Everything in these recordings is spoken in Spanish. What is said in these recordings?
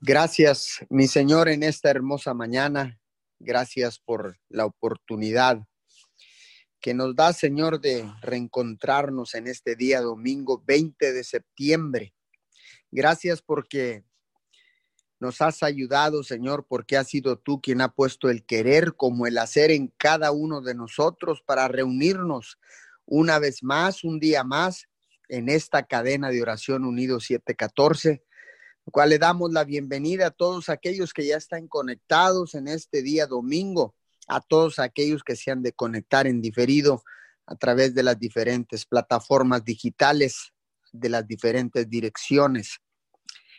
Gracias, mi Señor, en esta hermosa mañana. Gracias por la oportunidad que nos da, Señor, de reencontrarnos en este día domingo 20 de septiembre. Gracias porque nos has ayudado, Señor, porque has sido tú quien ha puesto el querer como el hacer en cada uno de nosotros para reunirnos una vez más, un día más, en esta cadena de oración unido 714 cual le damos la bienvenida a todos aquellos que ya están conectados en este día domingo, a todos aquellos que se han de conectar en diferido a través de las diferentes plataformas digitales, de las diferentes direcciones.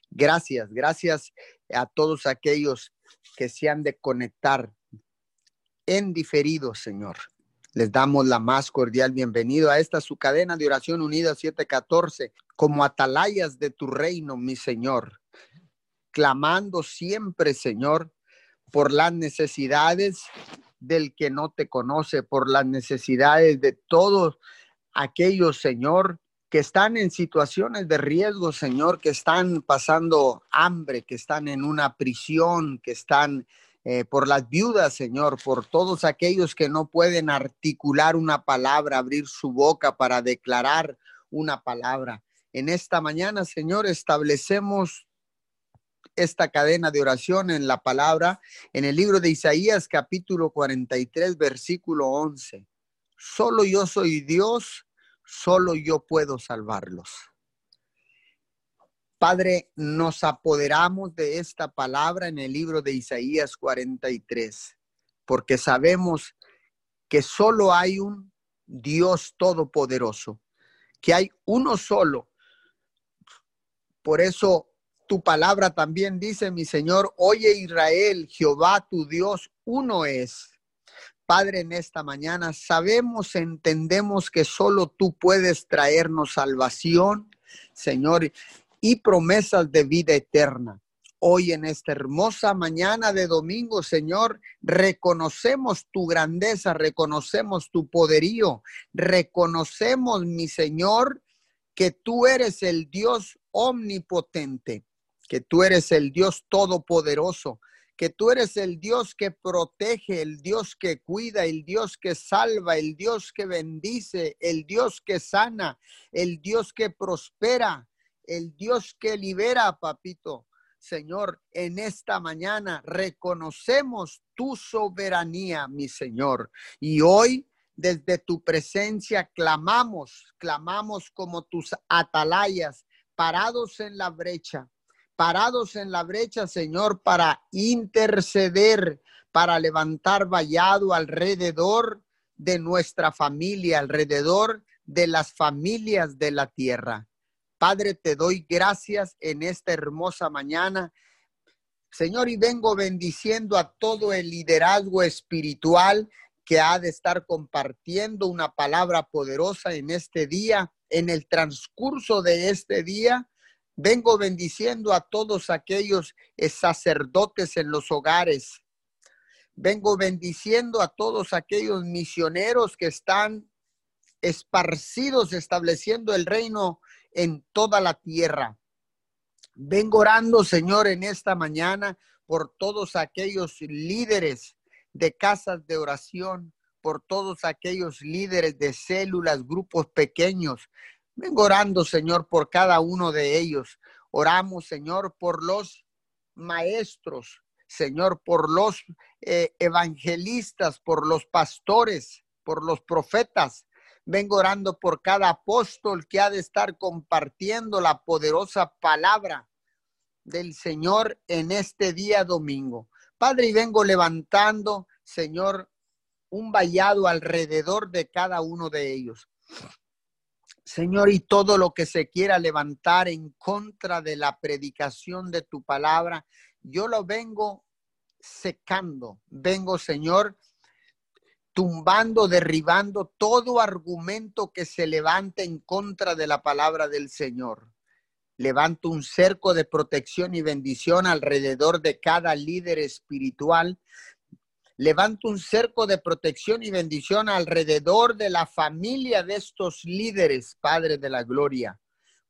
Gracias, gracias a todos aquellos que se han de conectar en diferido, Señor. Les damos la más cordial bienvenida a esta su cadena de oración unida 714, como atalayas de tu reino, mi Señor clamando siempre, Señor, por las necesidades del que no te conoce, por las necesidades de todos aquellos, Señor, que están en situaciones de riesgo, Señor, que están pasando hambre, que están en una prisión, que están eh, por las viudas, Señor, por todos aquellos que no pueden articular una palabra, abrir su boca para declarar una palabra. En esta mañana, Señor, establecemos esta cadena de oración en la palabra en el libro de Isaías capítulo 43 versículo 11. Solo yo soy Dios, solo yo puedo salvarlos. Padre, nos apoderamos de esta palabra en el libro de Isaías 43, porque sabemos que solo hay un Dios todopoderoso, que hay uno solo. Por eso tu palabra también dice, mi Señor, oye Israel, Jehová tu Dios, uno es. Padre, en esta mañana sabemos, entendemos que solo tú puedes traernos salvación, Señor, y promesas de vida eterna. Hoy en esta hermosa mañana de domingo, Señor, reconocemos tu grandeza, reconocemos tu poderío, reconocemos, mi Señor, que tú eres el Dios omnipotente que tú eres el Dios todopoderoso, que tú eres el Dios que protege, el Dios que cuida, el Dios que salva, el Dios que bendice, el Dios que sana, el Dios que prospera, el Dios que libera, papito. Señor, en esta mañana reconocemos tu soberanía, mi Señor. Y hoy, desde tu presencia, clamamos, clamamos como tus atalayas, parados en la brecha, parados en la brecha, Señor, para interceder, para levantar vallado alrededor de nuestra familia, alrededor de las familias de la tierra. Padre, te doy gracias en esta hermosa mañana. Señor, y vengo bendiciendo a todo el liderazgo espiritual que ha de estar compartiendo una palabra poderosa en este día, en el transcurso de este día. Vengo bendiciendo a todos aquellos sacerdotes en los hogares. Vengo bendiciendo a todos aquellos misioneros que están esparcidos estableciendo el reino en toda la tierra. Vengo orando, Señor, en esta mañana por todos aquellos líderes de casas de oración, por todos aquellos líderes de células, grupos pequeños, Vengo orando, Señor, por cada uno de ellos. Oramos, Señor, por los maestros, Señor, por los eh, evangelistas, por los pastores, por los profetas. Vengo orando por cada apóstol que ha de estar compartiendo la poderosa palabra del Señor en este día domingo. Padre, y vengo levantando, Señor, un vallado alrededor de cada uno de ellos. Señor, y todo lo que se quiera levantar en contra de la predicación de tu palabra, yo lo vengo secando. Vengo, Señor, tumbando, derribando todo argumento que se levante en contra de la palabra del Señor. Levanto un cerco de protección y bendición alrededor de cada líder espiritual Levanto un cerco de protección y bendición alrededor de la familia de estos líderes, Padre de la Gloria,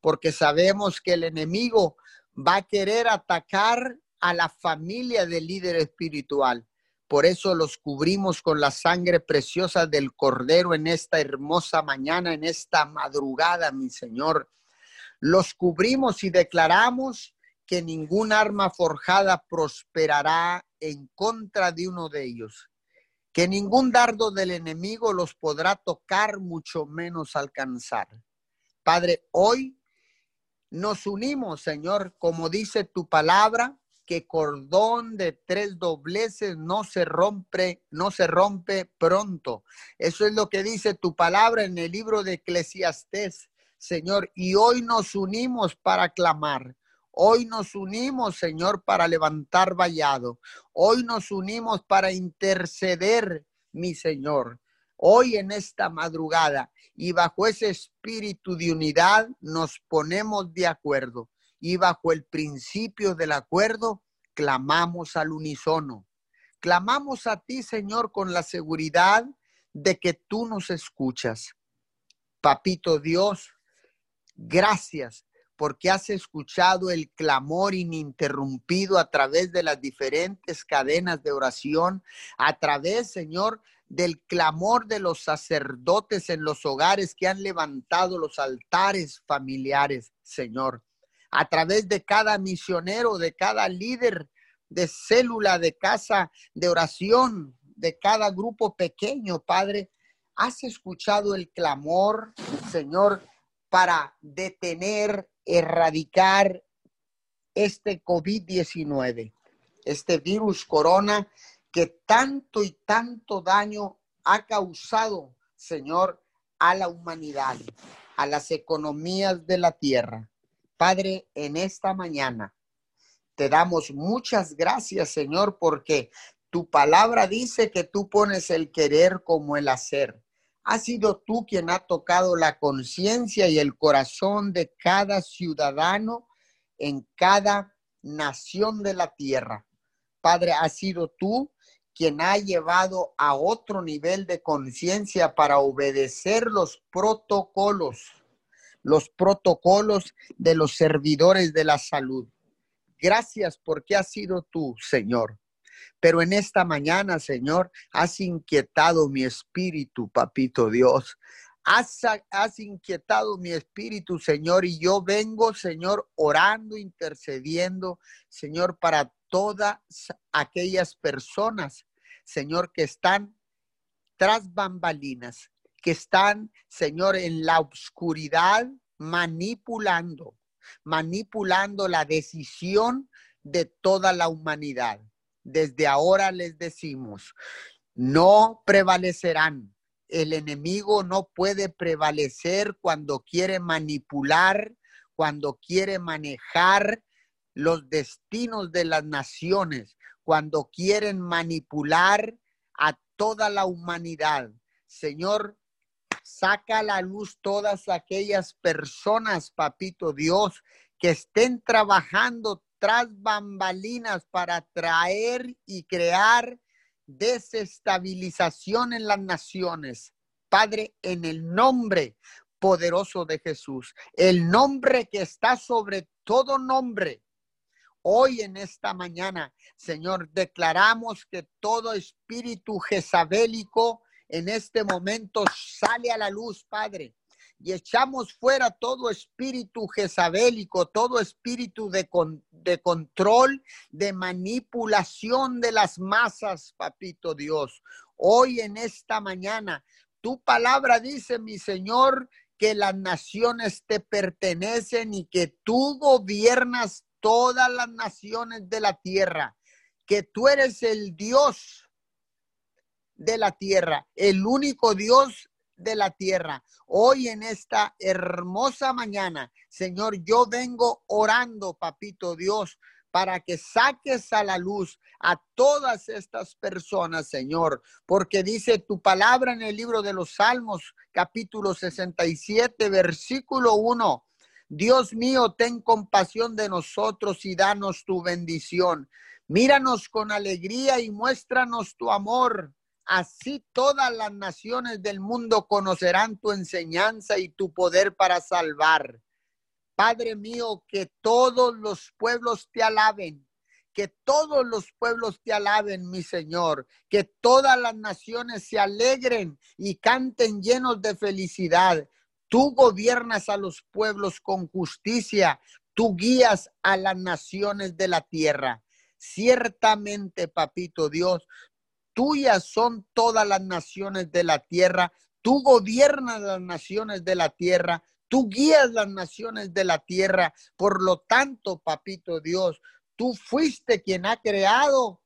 porque sabemos que el enemigo va a querer atacar a la familia del líder espiritual. Por eso los cubrimos con la sangre preciosa del Cordero en esta hermosa mañana, en esta madrugada, mi Señor. Los cubrimos y declaramos que ningún arma forjada prosperará en contra de uno de ellos, que ningún dardo del enemigo los podrá tocar, mucho menos alcanzar. Padre, hoy nos unimos, Señor, como dice tu palabra, que cordón de tres dobleces no se rompe, no se rompe pronto. Eso es lo que dice tu palabra en el libro de Eclesiastés, Señor. Y hoy nos unimos para clamar. Hoy nos unimos, Señor, para levantar vallado. Hoy nos unimos para interceder, mi Señor. Hoy en esta madrugada y bajo ese espíritu de unidad nos ponemos de acuerdo y bajo el principio del acuerdo clamamos al unísono. Clamamos a ti, Señor, con la seguridad de que tú nos escuchas. Papito Dios, gracias porque has escuchado el clamor ininterrumpido a través de las diferentes cadenas de oración, a través, Señor, del clamor de los sacerdotes en los hogares que han levantado los altares familiares, Señor a través de cada misionero, de cada líder de célula, de casa de oración, de cada grupo pequeño, Padre. Has escuchado el clamor, Señor, para detener, erradicar este COVID-19, este virus corona que tanto y tanto daño ha causado, Señor, a la humanidad, a las economías de la tierra. Padre, en esta mañana te damos muchas gracias, Señor, porque tu palabra dice que tú pones el querer como el hacer. Ha sido tú quien ha tocado la conciencia y el corazón de cada ciudadano en cada nación de la tierra. Padre, ha sido tú quien ha llevado a otro nivel de conciencia para obedecer los protocolos los protocolos de los servidores de la salud. Gracias porque has sido tú, Señor. Pero en esta mañana, Señor, has inquietado mi espíritu, papito Dios. Has, has, inquietado mi espíritu, Señor, y yo vengo, Señor, orando, intercediendo, Señor, para todas aquellas personas, Señor, que están tras bambalinas, que están, Señor, en la oscuridad manipulando, manipulando la decisión de toda la humanidad. Desde ahora les decimos, no prevalecerán. El enemigo no puede prevalecer cuando quiere manipular, cuando quiere manejar los destinos de las naciones, cuando quieren manipular a toda la humanidad. Señor, Saca a la luz todas aquellas personas, papito Dios, que estén trabajando tras bambalinas para traer y crear desestabilización en las naciones. Padre, en el nombre poderoso de Jesús, el nombre que está sobre todo nombre. Hoy en esta mañana, Señor, declaramos que todo espíritu jezabélico en este momento sale a la luz, Padre. Y echamos fuera todo espíritu jezabélico, todo espíritu de, de control, de manipulación de las masas, papito Dios. Hoy en esta mañana, tu palabra dice, mi Señor, que las naciones te pertenecen y que tú gobiernas todas las naciones de la tierra, que tú eres el Dios de la tierra, el único Dios de la tierra. Hoy en esta hermosa mañana, Señor, yo vengo orando, papito Dios, para que saques a la luz a todas estas personas, Señor, porque dice tu palabra en el libro de los Salmos, capítulo 67, versículo 1. Dios mío, ten compasión de nosotros y danos tu bendición. Míranos con alegría y muéstranos tu amor Así todas las naciones del mundo conocerán tu enseñanza y tu poder para salvar. Padre mío, que todos los pueblos te alaben, que todos los pueblos te alaben, mi Señor, que todas las naciones se alegren y canten llenos de felicidad. Tú gobiernas a los pueblos con justicia, tú guías a las naciones de la tierra. Ciertamente, papito Dios, tuyas son todas las naciones de la tierra, tú gobiernas las naciones de la tierra, tú guías las naciones de la tierra. Por lo tanto, papito Dios, Tú fuiste quien ha creado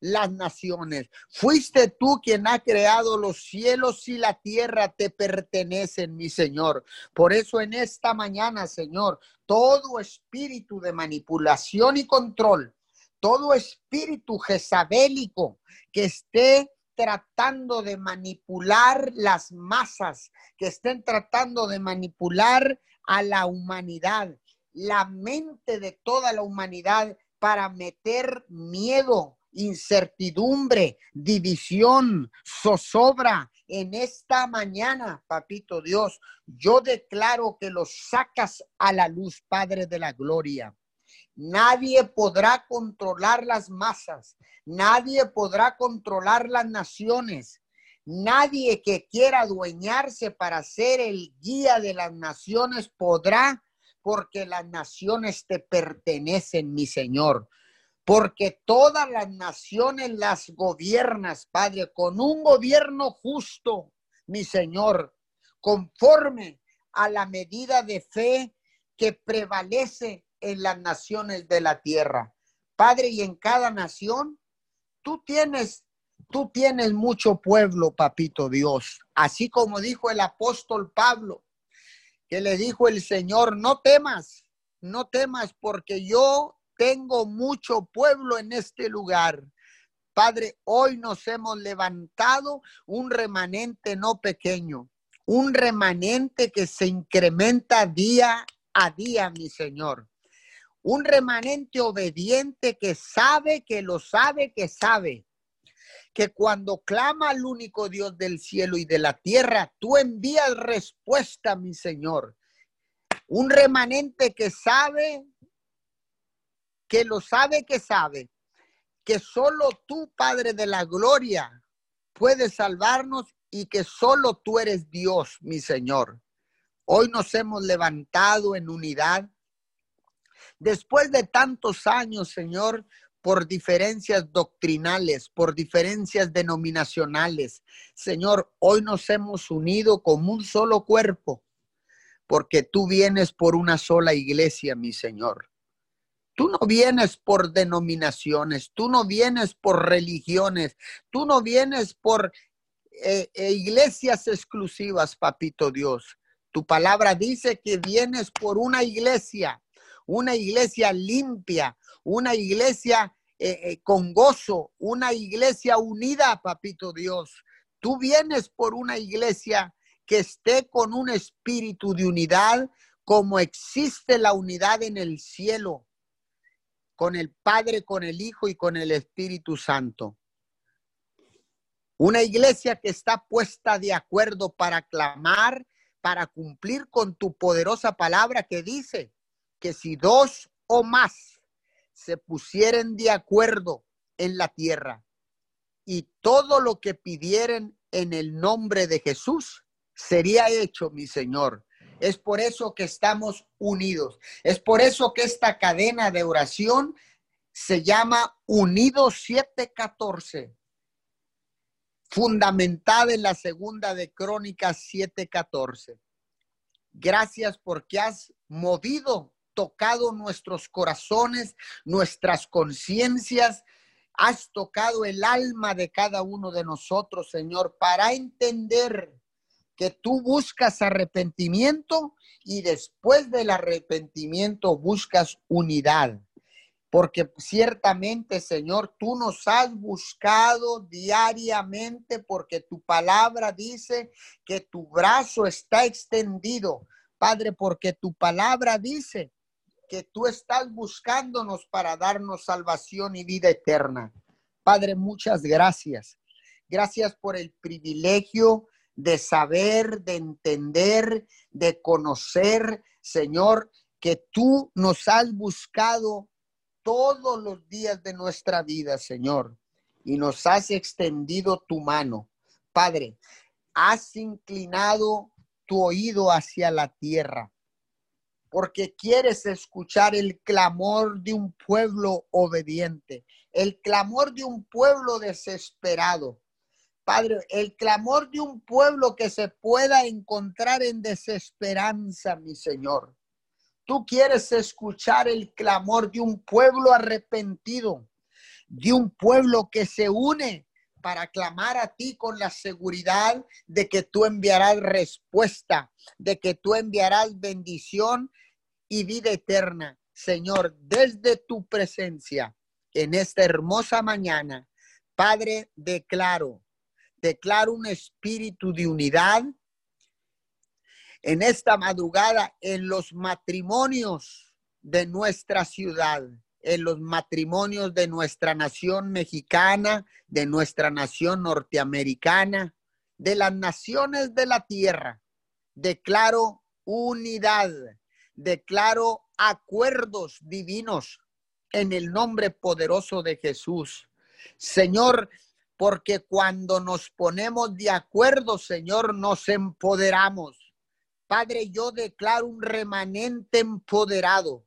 las naciones. Fuiste tú quien ha creado los cielos y la tierra te pertenecen, mi Señor. Por eso en esta mañana, Señor, todo espíritu de manipulación y control, todo espíritu jezabélico que esté tratando de manipular las masas, que estén tratando de manipular a la humanidad, la mente de toda la humanidad para meter miedo, incertidumbre, división, zozobra en esta mañana, papito Dios. Yo declaro que los sacas a la luz, Padre de la Gloria. Nadie podrá controlar las masas, nadie podrá controlar las naciones. Nadie que quiera adueñarse para ser el guía de las naciones podrá porque las naciones te pertenecen, mi Señor. Porque todas las naciones las gobiernas, Padre, con un gobierno justo, mi Señor, conforme a la medida de fe que prevalece en las naciones de la tierra. Padre, y en cada nación, tú tienes, tú tienes mucho pueblo, papito Dios. Así como dijo el apóstol Pablo, que le dijo el Señor, no temas, no temas porque yo tengo mucho pueblo en este lugar. Padre, hoy nos hemos levantado un remanente no pequeño, un remanente que se incrementa día a día, mi Señor. Un remanente obediente que sabe, que lo sabe, que sabe que cuando clama al único Dios del cielo y de la tierra, tú envías respuesta, mi Señor. Un remanente que sabe, que lo sabe, que sabe, que solo tú, Padre de la Gloria, puedes salvarnos y que solo tú eres Dios, mi Señor. Hoy nos hemos levantado en unidad. Después de tantos años, Señor, por diferencias doctrinales, por diferencias denominacionales. Señor, hoy nos hemos unido como un solo cuerpo, porque tú vienes por una sola iglesia, mi Señor. Tú no vienes por denominaciones, tú no vienes por religiones, tú no vienes por eh, eh, iglesias exclusivas, papito Dios. Tu palabra dice que vienes por una iglesia, una iglesia limpia, una iglesia eh, eh, con gozo, una iglesia unida, papito Dios. Tú vienes por una iglesia que esté con un espíritu de unidad, como existe la unidad en el cielo, con el Padre, con el Hijo y con el Espíritu Santo. Una iglesia que está puesta de acuerdo para clamar, para cumplir con tu poderosa palabra que dice, que si dos o más se pusieren de acuerdo en la tierra y todo lo que pidieren en el nombre de Jesús sería hecho, mi Señor. Es por eso que estamos unidos. Es por eso que esta cadena de oración se llama Unidos 714, fundamentada en la segunda de Crónicas 714. Gracias porque has movido tocado nuestros corazones, nuestras conciencias, has tocado el alma de cada uno de nosotros, Señor, para entender que tú buscas arrepentimiento y después del arrepentimiento buscas unidad. Porque ciertamente, Señor, tú nos has buscado diariamente porque tu palabra dice que tu brazo está extendido. Padre, porque tu palabra dice que tú estás buscándonos para darnos salvación y vida eterna. Padre, muchas gracias. Gracias por el privilegio de saber, de entender, de conocer, Señor, que tú nos has buscado todos los días de nuestra vida, Señor, y nos has extendido tu mano. Padre, has inclinado tu oído hacia la tierra, porque quieres escuchar el clamor de un pueblo obediente, el clamor de un pueblo desesperado. Padre, el clamor de un pueblo que se pueda encontrar en desesperanza, mi Señor. Tú quieres escuchar el clamor de un pueblo arrepentido, de un pueblo que se une para clamar a ti con la seguridad de que tú enviarás respuesta, de que tú enviarás bendición y vida eterna. Señor, desde tu presencia en esta hermosa mañana, Padre, declaro, declaro un espíritu de unidad, en esta madrugada en los matrimonios de nuestra ciudad, en los matrimonios de nuestra nación mexicana, de nuestra nación norteamericana, de las naciones de la tierra. Declaro unidad, declaro acuerdos divinos en el nombre poderoso de Jesús. Señor, porque cuando nos ponemos de acuerdo, Señor, nos empoderamos Padre, yo declaro un remanente empoderado.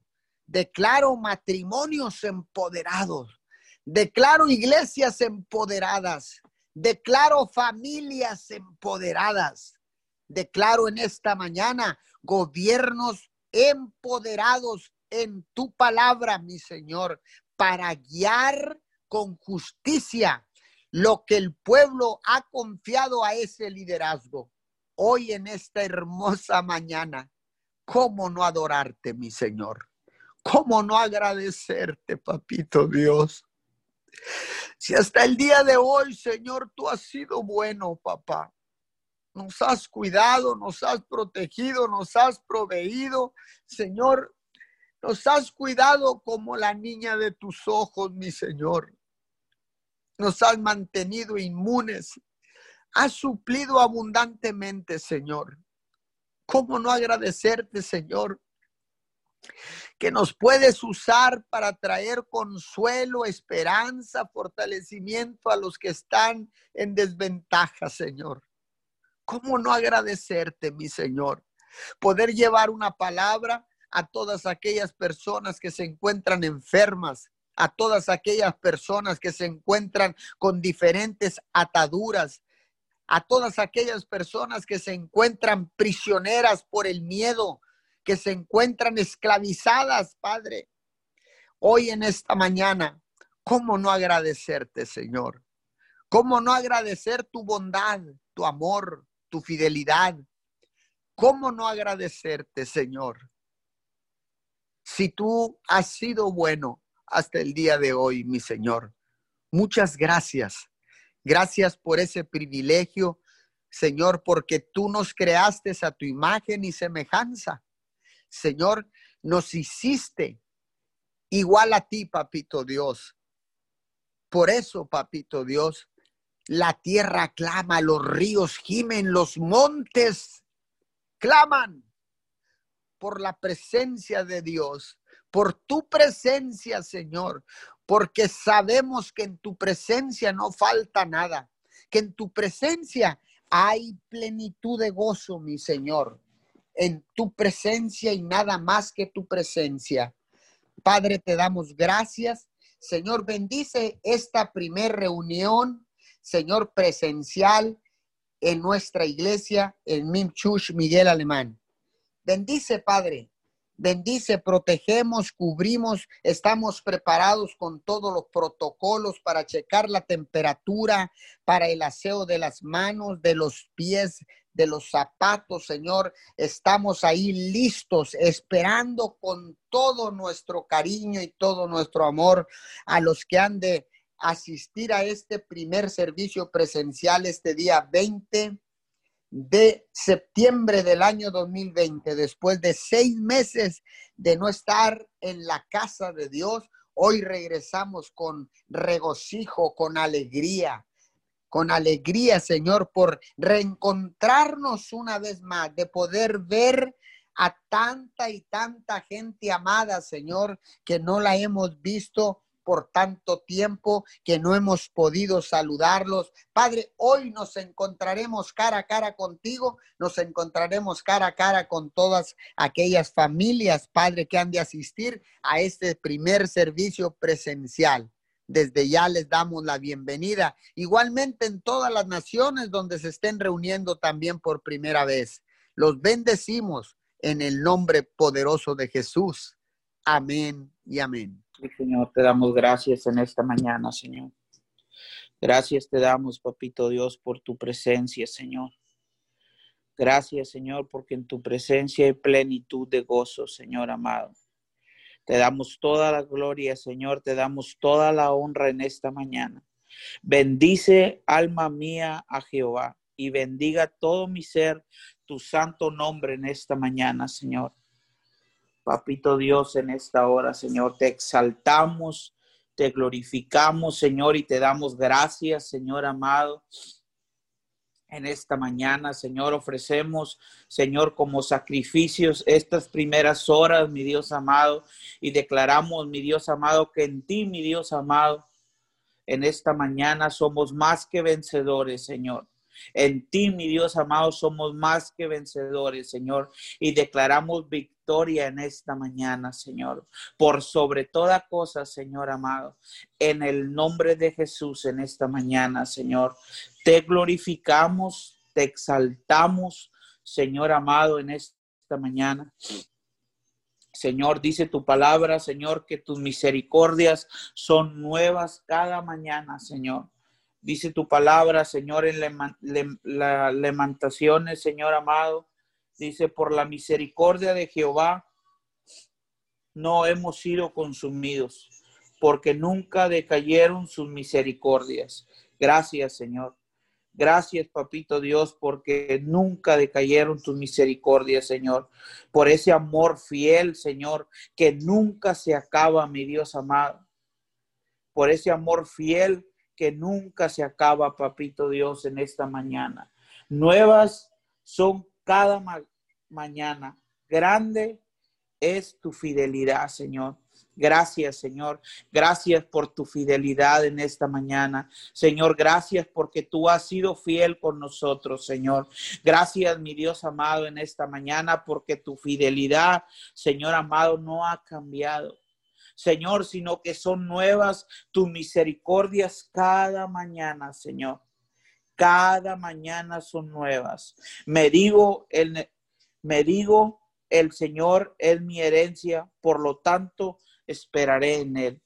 Declaro matrimonios empoderados. Declaro iglesias empoderadas. Declaro familias empoderadas. Declaro en esta mañana gobiernos empoderados en tu palabra, mi Señor, para guiar con justicia lo que el pueblo ha confiado a ese liderazgo hoy en esta hermosa mañana, ¿cómo no adorarte, mi Señor? ¿Cómo no agradecerte, papito Dios? Si hasta el día de hoy, Señor, tú has sido bueno, papá. Nos has cuidado, nos has protegido, nos has proveído. Señor, nos has cuidado como la niña de tus ojos, mi Señor. Nos has mantenido inmunes has suplido abundantemente, Señor. ¿Cómo no agradecerte, Señor? Que nos puedes usar para traer consuelo, esperanza, fortalecimiento a los que están en desventaja, Señor. ¿Cómo no agradecerte, mi Señor? Poder llevar una palabra a todas aquellas personas que se encuentran enfermas, a todas aquellas personas que se encuentran con diferentes ataduras, a todas aquellas personas que se encuentran prisioneras por el miedo, que se encuentran esclavizadas, Padre. Hoy en esta mañana, ¿cómo no agradecerte, Señor? ¿Cómo no agradecer tu bondad, tu amor, tu fidelidad? ¿Cómo no agradecerte, Señor? Si tú has sido bueno hasta el día de hoy, mi Señor. Muchas gracias Gracias por ese privilegio, Señor, porque tú nos creaste a tu imagen y semejanza. Señor, nos hiciste igual a ti, papito Dios. Por eso, papito Dios, la tierra clama, los ríos gimen, los montes claman por la presencia de Dios, por tu presencia, Señor, porque sabemos que en tu presencia no falta nada, que en tu presencia hay plenitud de gozo, mi Señor, en tu presencia y nada más que tu presencia. Padre, te damos gracias. Señor, bendice esta primer reunión, Señor, presencial en nuestra iglesia, en Mimchush Miguel Alemán. Bendice, Padre, bendice, protegemos, cubrimos, estamos preparados con todos los protocolos para checar la temperatura, para el aseo de las manos, de los pies, de los zapatos, Señor. Estamos ahí listos, esperando con todo nuestro cariño y todo nuestro amor a los que han de asistir a este primer servicio presencial este día 20 de septiembre del año 2020, después de seis meses de no estar en la casa de Dios, hoy regresamos con regocijo, con alegría, con alegría, Señor, por reencontrarnos una vez más, de poder ver a tanta y tanta gente amada, Señor, que no la hemos visto por tanto tiempo que no hemos podido saludarlos. Padre, hoy nos encontraremos cara a cara contigo, nos encontraremos cara a cara con todas aquellas familias, Padre, que han de asistir a este primer servicio presencial. Desde ya les damos la bienvenida. Igualmente en todas las naciones donde se estén reuniendo también por primera vez. Los bendecimos en el nombre poderoso de Jesús. Amén y amén. Señor, te damos gracias en esta mañana, Señor. Gracias te damos, Papito Dios, por tu presencia, Señor. Gracias, Señor, porque en tu presencia hay plenitud de gozo, Señor amado. Te damos toda la gloria, Señor, te damos toda la honra en esta mañana. Bendice, alma mía, a Jehová, y bendiga todo mi ser tu santo nombre en esta mañana, Señor. Papito Dios, en esta hora, Señor, te exaltamos, te glorificamos, Señor, y te damos gracias, Señor amado. En esta mañana, Señor, ofrecemos, Señor, como sacrificios estas primeras horas, mi Dios amado, y declaramos, mi Dios amado, que en ti, mi Dios amado, en esta mañana somos más que vencedores, Señor. En ti, mi Dios amado, somos más que vencedores, Señor, y declaramos victoria en esta mañana, Señor, por sobre toda cosa, Señor amado, en el nombre de Jesús en esta mañana, Señor. Te glorificamos, te exaltamos, Señor amado, en esta mañana. Señor, dice tu palabra, Señor, que tus misericordias son nuevas cada mañana, Señor. Dice tu palabra, Señor, en las lamentaciones, Señor amado. Dice, por la misericordia de Jehová no hemos sido consumidos, porque nunca decayeron sus misericordias. Gracias, Señor. Gracias, papito Dios, porque nunca decayeron tus misericordias, Señor. Por ese amor fiel, Señor, que nunca se acaba, mi Dios amado. Por ese amor fiel que nunca se acaba, papito Dios, en esta mañana. Nuevas son cada mañana. Grande es tu fidelidad, Señor. Gracias, Señor. Gracias por tu fidelidad en esta mañana. Señor, gracias porque tú has sido fiel con nosotros, Señor. Gracias, mi Dios amado, en esta mañana porque tu fidelidad, Señor amado, no ha cambiado. Señor, sino que son nuevas tus misericordias cada mañana, Señor. Cada mañana son nuevas. Me digo, el, me digo, el Señor es mi herencia, por lo tanto esperaré en Él.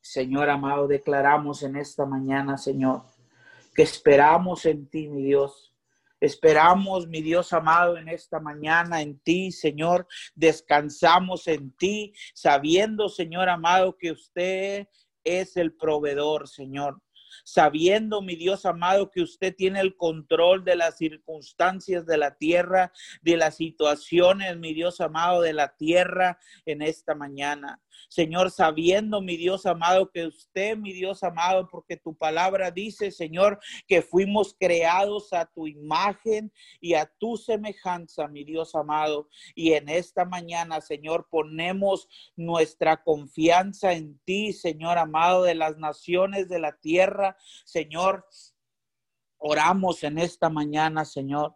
Señor amado, declaramos en esta mañana, Señor, que esperamos en ti, mi Dios. Esperamos, mi Dios amado, en esta mañana en ti, Señor. Descansamos en ti, sabiendo, Señor amado, que usted es el proveedor, Señor sabiendo, mi Dios amado, que usted tiene el control de las circunstancias de la tierra, de las situaciones, mi Dios amado, de la tierra en esta mañana. Señor, sabiendo, mi Dios amado, que usted, mi Dios amado, porque tu palabra dice, Señor, que fuimos creados a tu imagen y a tu semejanza, mi Dios amado. Y en esta mañana, Señor, ponemos nuestra confianza en ti, Señor amado, de las naciones de la tierra. Señor, oramos en esta mañana, Señor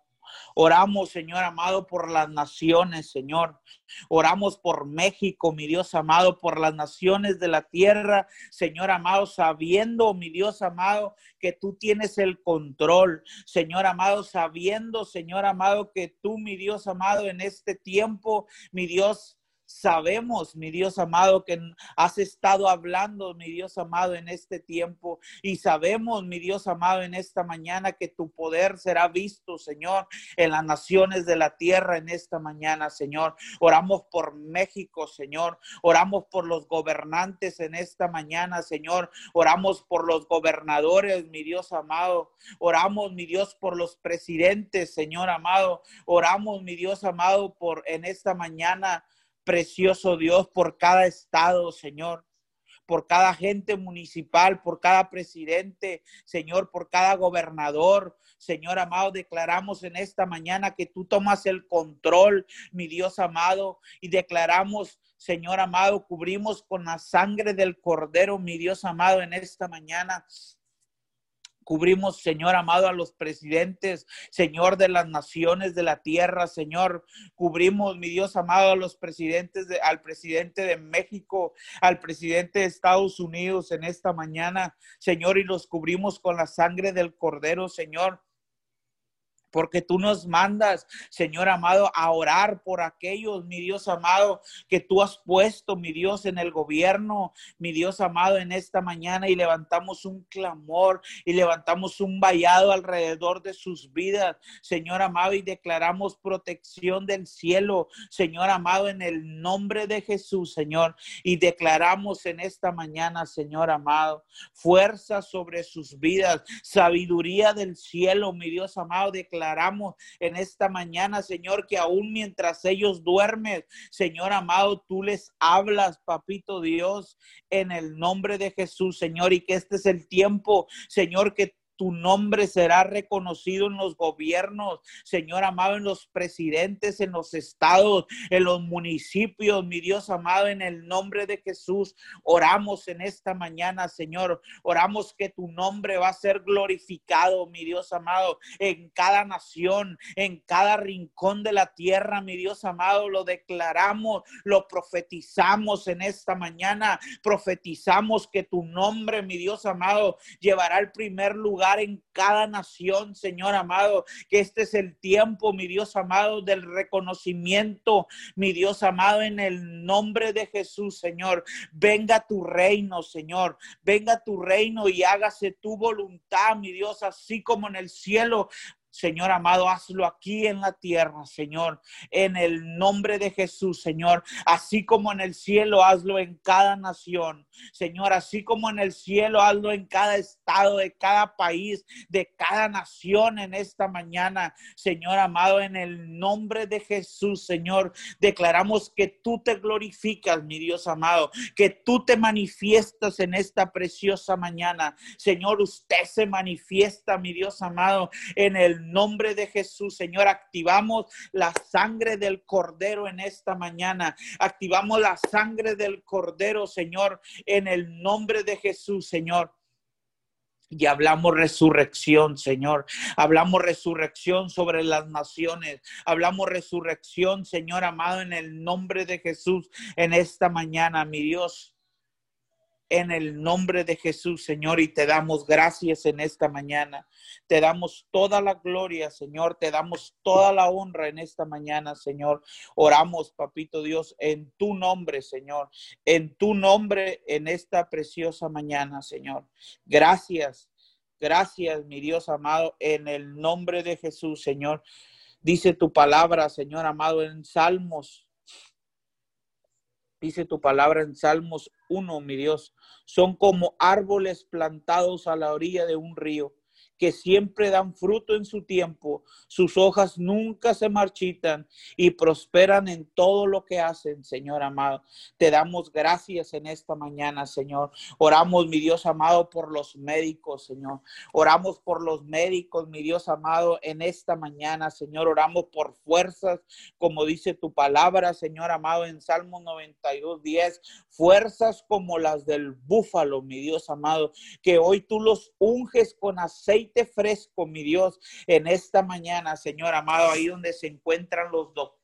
Oramos, Señor amado, por las naciones, Señor. Oramos por México, mi Dios amado, por las naciones de la tierra, Señor amado, sabiendo, mi Dios amado, que tú tienes el control, Señor amado, sabiendo, Señor amado, que tú, mi Dios amado, en este tiempo, mi Dios, Sabemos, mi Dios amado, que has estado hablando, mi Dios amado, en este tiempo. Y sabemos, mi Dios amado, en esta mañana que tu poder será visto, Señor, en las naciones de la tierra en esta mañana, Señor. Oramos por México, Señor. Oramos por los gobernantes en esta mañana, Señor. Oramos por los gobernadores, mi Dios amado. Oramos, mi Dios, por los presidentes, Señor amado. Oramos, mi Dios amado, por en esta mañana precioso Dios, por cada estado, Señor por cada agente municipal, por cada presidente, Señor, por cada gobernador. Señor amado, declaramos en esta mañana que tú tomas el control, mi Dios amado, y declaramos Señor amado, cubrimos con la sangre del Cordero, mi Dios amado, en esta mañana. Cubrimos, Señor amado, a los presidentes, Señor de las naciones de la tierra, Señor. Cubrimos, mi Dios amado, a los presidentes, de, al presidente de México, al presidente de Estados Unidos en esta mañana, Señor, y los cubrimos con la sangre del Cordero, Señor porque tú nos mandas, Señor amado, a orar por aquellos, mi Dios amado, que tú has puesto, mi Dios, en el gobierno, mi Dios amado, en esta mañana y levantamos un clamor y levantamos un vallado alrededor de sus vidas, Señor amado, y declaramos protección del cielo, Señor amado, en el nombre de Jesús, Señor, y declaramos en esta mañana, Señor amado, fuerza sobre sus vidas, sabiduría del cielo, mi Dios amado, declaramos declaramos en esta mañana, Señor, que aún mientras ellos duermen, Señor amado, tú les hablas, papito Dios, en el nombre de Jesús, Señor, y que este es el tiempo, Señor, que tu nombre será reconocido en los gobiernos, Señor amado, en los presidentes, en los estados, en los municipios, mi Dios amado, en el nombre de Jesús. Oramos en esta mañana, Señor. Oramos que tu nombre va a ser glorificado, mi Dios amado, en cada nación, en cada rincón de la tierra, mi Dios amado. Lo declaramos, lo profetizamos en esta mañana. Profetizamos que tu nombre, mi Dios amado, llevará el primer lugar en cada nación, Señor amado, que este es el tiempo, mi Dios amado, del reconocimiento, mi Dios amado, en el nombre de Jesús, Señor. Venga tu reino, Señor. Venga tu reino y hágase tu voluntad, mi Dios, así como en el cielo, Señor amado, hazlo aquí en la tierra, Señor, en el nombre de Jesús, Señor, así como en el cielo, hazlo en cada nación, Señor, así como en el cielo, hazlo en cada estado, de cada país, de cada nación en esta mañana, Señor amado, en el nombre de Jesús, Señor, declaramos que tú te glorificas, mi Dios amado, que tú te manifiestas en esta preciosa mañana, Señor, usted se manifiesta, mi Dios amado, en el nombre de Jesús, Señor, activamos la sangre del cordero en esta mañana. Activamos la sangre del cordero, Señor, en el nombre de Jesús, Señor. Y hablamos resurrección, Señor. Hablamos resurrección sobre las naciones. Hablamos resurrección, Señor amado, en el nombre de Jesús en esta mañana, mi Dios en el nombre de Jesús, Señor, y te damos gracias en esta mañana. Te damos toda la gloria, Señor, te damos toda la honra en esta mañana, Señor. Oramos, papito Dios, en tu nombre, Señor, en tu nombre en esta preciosa mañana, Señor. Gracias, gracias, mi Dios amado, en el nombre de Jesús, Señor. Dice tu palabra, Señor amado, en Salmos Dice tu palabra en Salmos 1, mi Dios, son como árboles plantados a la orilla de un río que siempre dan fruto en su tiempo, sus hojas nunca se marchitan y prosperan en todo lo que hacen, Señor amado. Te damos gracias en esta mañana, Señor. Oramos, mi Dios amado, por los médicos, Señor. Oramos por los médicos, mi Dios amado, en esta mañana, Señor. Oramos por fuerzas, como dice tu palabra, Señor amado, en Salmo 92, 10. Fuerzas como las del búfalo, mi Dios amado, que hoy tú los unges con aceite fresco, mi Dios, en esta mañana, Señor amado, ahí donde se encuentran los doctores,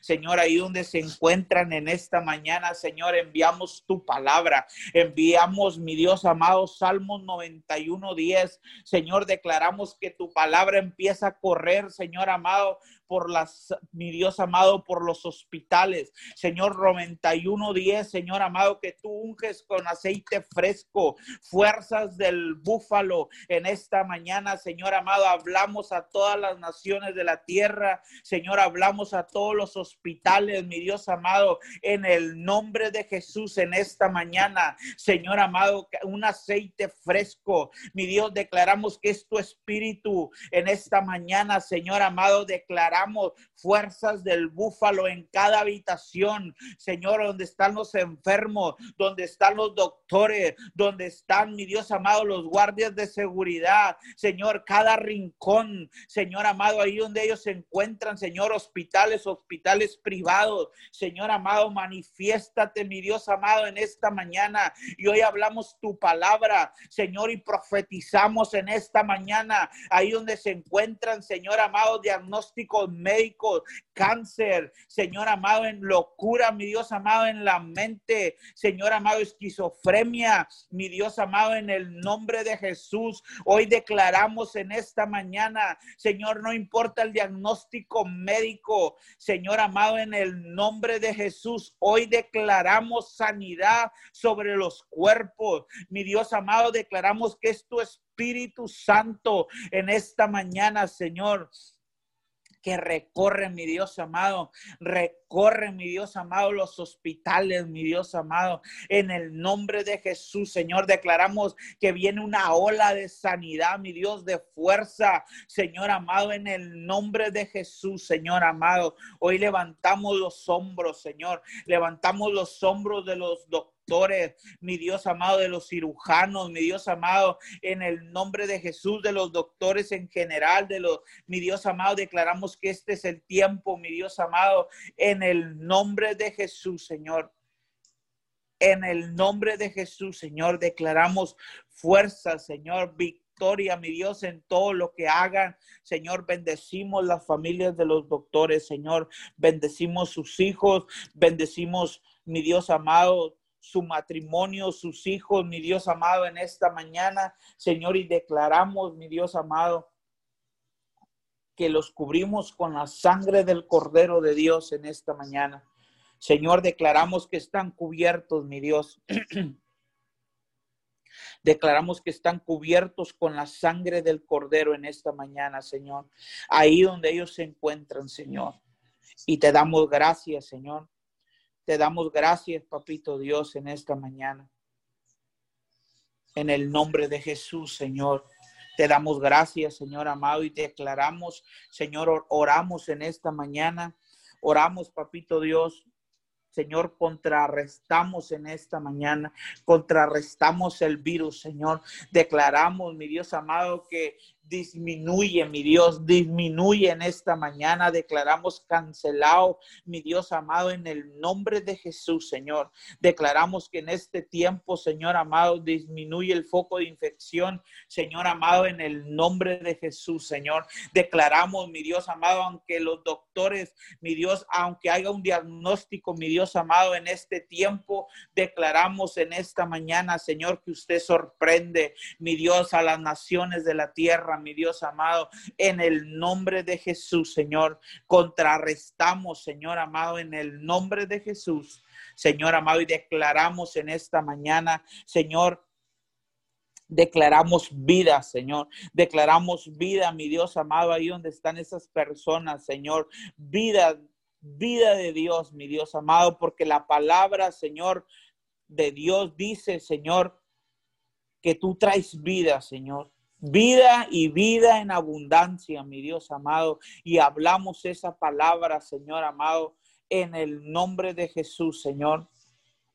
Señor, ahí donde se encuentran en esta mañana, Señor, enviamos tu palabra, enviamos, mi Dios amado, Salmos 91, 10, Señor, declaramos que tu palabra empieza a correr, Señor amado, por las, mi Dios amado, por los hospitales. Señor 9110, Señor amado, que tú unges con aceite fresco, fuerzas del búfalo en esta mañana, Señor amado. Hablamos a todas las naciones de la tierra, Señor, hablamos a todos los hospitales, mi Dios amado, en el nombre de Jesús en esta mañana. Señor amado, un aceite fresco. Mi Dios, declaramos que es tu espíritu en esta mañana, Señor amado, declaramos fuerzas del búfalo en cada habitación, Señor, donde están los enfermos, donde están los doctores, donde están, mi Dios amado, los guardias de seguridad, Señor, cada rincón, Señor amado, ahí donde ellos se encuentran, Señor, hospitales, hospitales privados, Señor amado, manifiéstate, mi Dios amado, en esta mañana. Y hoy hablamos tu palabra, Señor, y profetizamos en esta mañana, ahí donde se encuentran, Señor amado, diagnósticos médicos, cáncer, Señor amado, en locura, mi Dios amado, en la mente, Señor amado, esquizofrenia, mi Dios amado, en el nombre de Jesús. Hoy declaramos en esta mañana, Señor, no importa el diagnóstico médico, Señor amado, en el nombre de Jesús, hoy declaramos sanidad sobre los cuerpos. Mi Dios amado, declaramos que es tu Espíritu Santo en esta mañana, Señor que recorre, mi Dios amado, recorre, mi Dios amado, los hospitales, mi Dios amado. En el nombre de Jesús, Señor, declaramos que viene una ola de sanidad, mi Dios, de fuerza, Señor amado, en el nombre de Jesús, Señor amado. Hoy levantamos los hombros, Señor, levantamos los hombros de los mi Dios amado, de los cirujanos, mi Dios amado, en el nombre de Jesús, de los doctores en general, de los, mi Dios amado, declaramos que este es el tiempo, mi Dios amado, en el nombre de Jesús, Señor. En el nombre de Jesús, Señor, declaramos fuerza, Señor, victoria, mi Dios, en todo lo que hagan. Señor, bendecimos las familias de los doctores, Señor, bendecimos sus hijos, bendecimos, mi Dios amado, su matrimonio, sus hijos, mi Dios amado, en esta mañana, Señor, y declaramos, mi Dios amado, que los cubrimos con la sangre del Cordero de Dios en esta mañana. Señor, declaramos que están cubiertos, mi Dios. Declaramos que están cubiertos con la sangre del Cordero en esta mañana, Señor. Ahí donde ellos se encuentran, Señor. Y te damos gracias, Señor. Te damos gracias, papito Dios, en esta mañana. En el nombre de Jesús, Señor. Te damos gracias, Señor amado, y declaramos, Señor, oramos en esta mañana. Oramos, papito Dios, Señor, contrarrestamos en esta mañana, contrarrestamos el virus, Señor. Declaramos, mi Dios amado, que disminuye, mi Dios, disminuye en esta mañana. Declaramos cancelado, mi Dios amado, en el nombre de Jesús, Señor. Declaramos que en este tiempo, Señor amado, disminuye el foco de infección, Señor amado, en el nombre de Jesús, Señor. Declaramos, mi Dios amado, aunque los doctores, mi Dios, aunque haya un diagnóstico, mi Dios amado, en este tiempo, declaramos en esta mañana, Señor, que usted sorprende, mi Dios, a las naciones de la tierra mi Dios amado, en el nombre de Jesús, Señor. Contrarrestamos, Señor amado, en el nombre de Jesús, Señor amado, y declaramos en esta mañana, Señor, Declaramos vida, Señor. Declaramos vida, mi Dios amado, ahí donde están esas personas, Señor. Vida, vida de Dios, mi Dios amado, porque la palabra, Señor, de Dios dice, Señor, que tú traes vida, Señor vida y vida en abundancia, mi Dios amado. Y hablamos esa palabra, Señor amado, en el nombre de Jesús, Señor,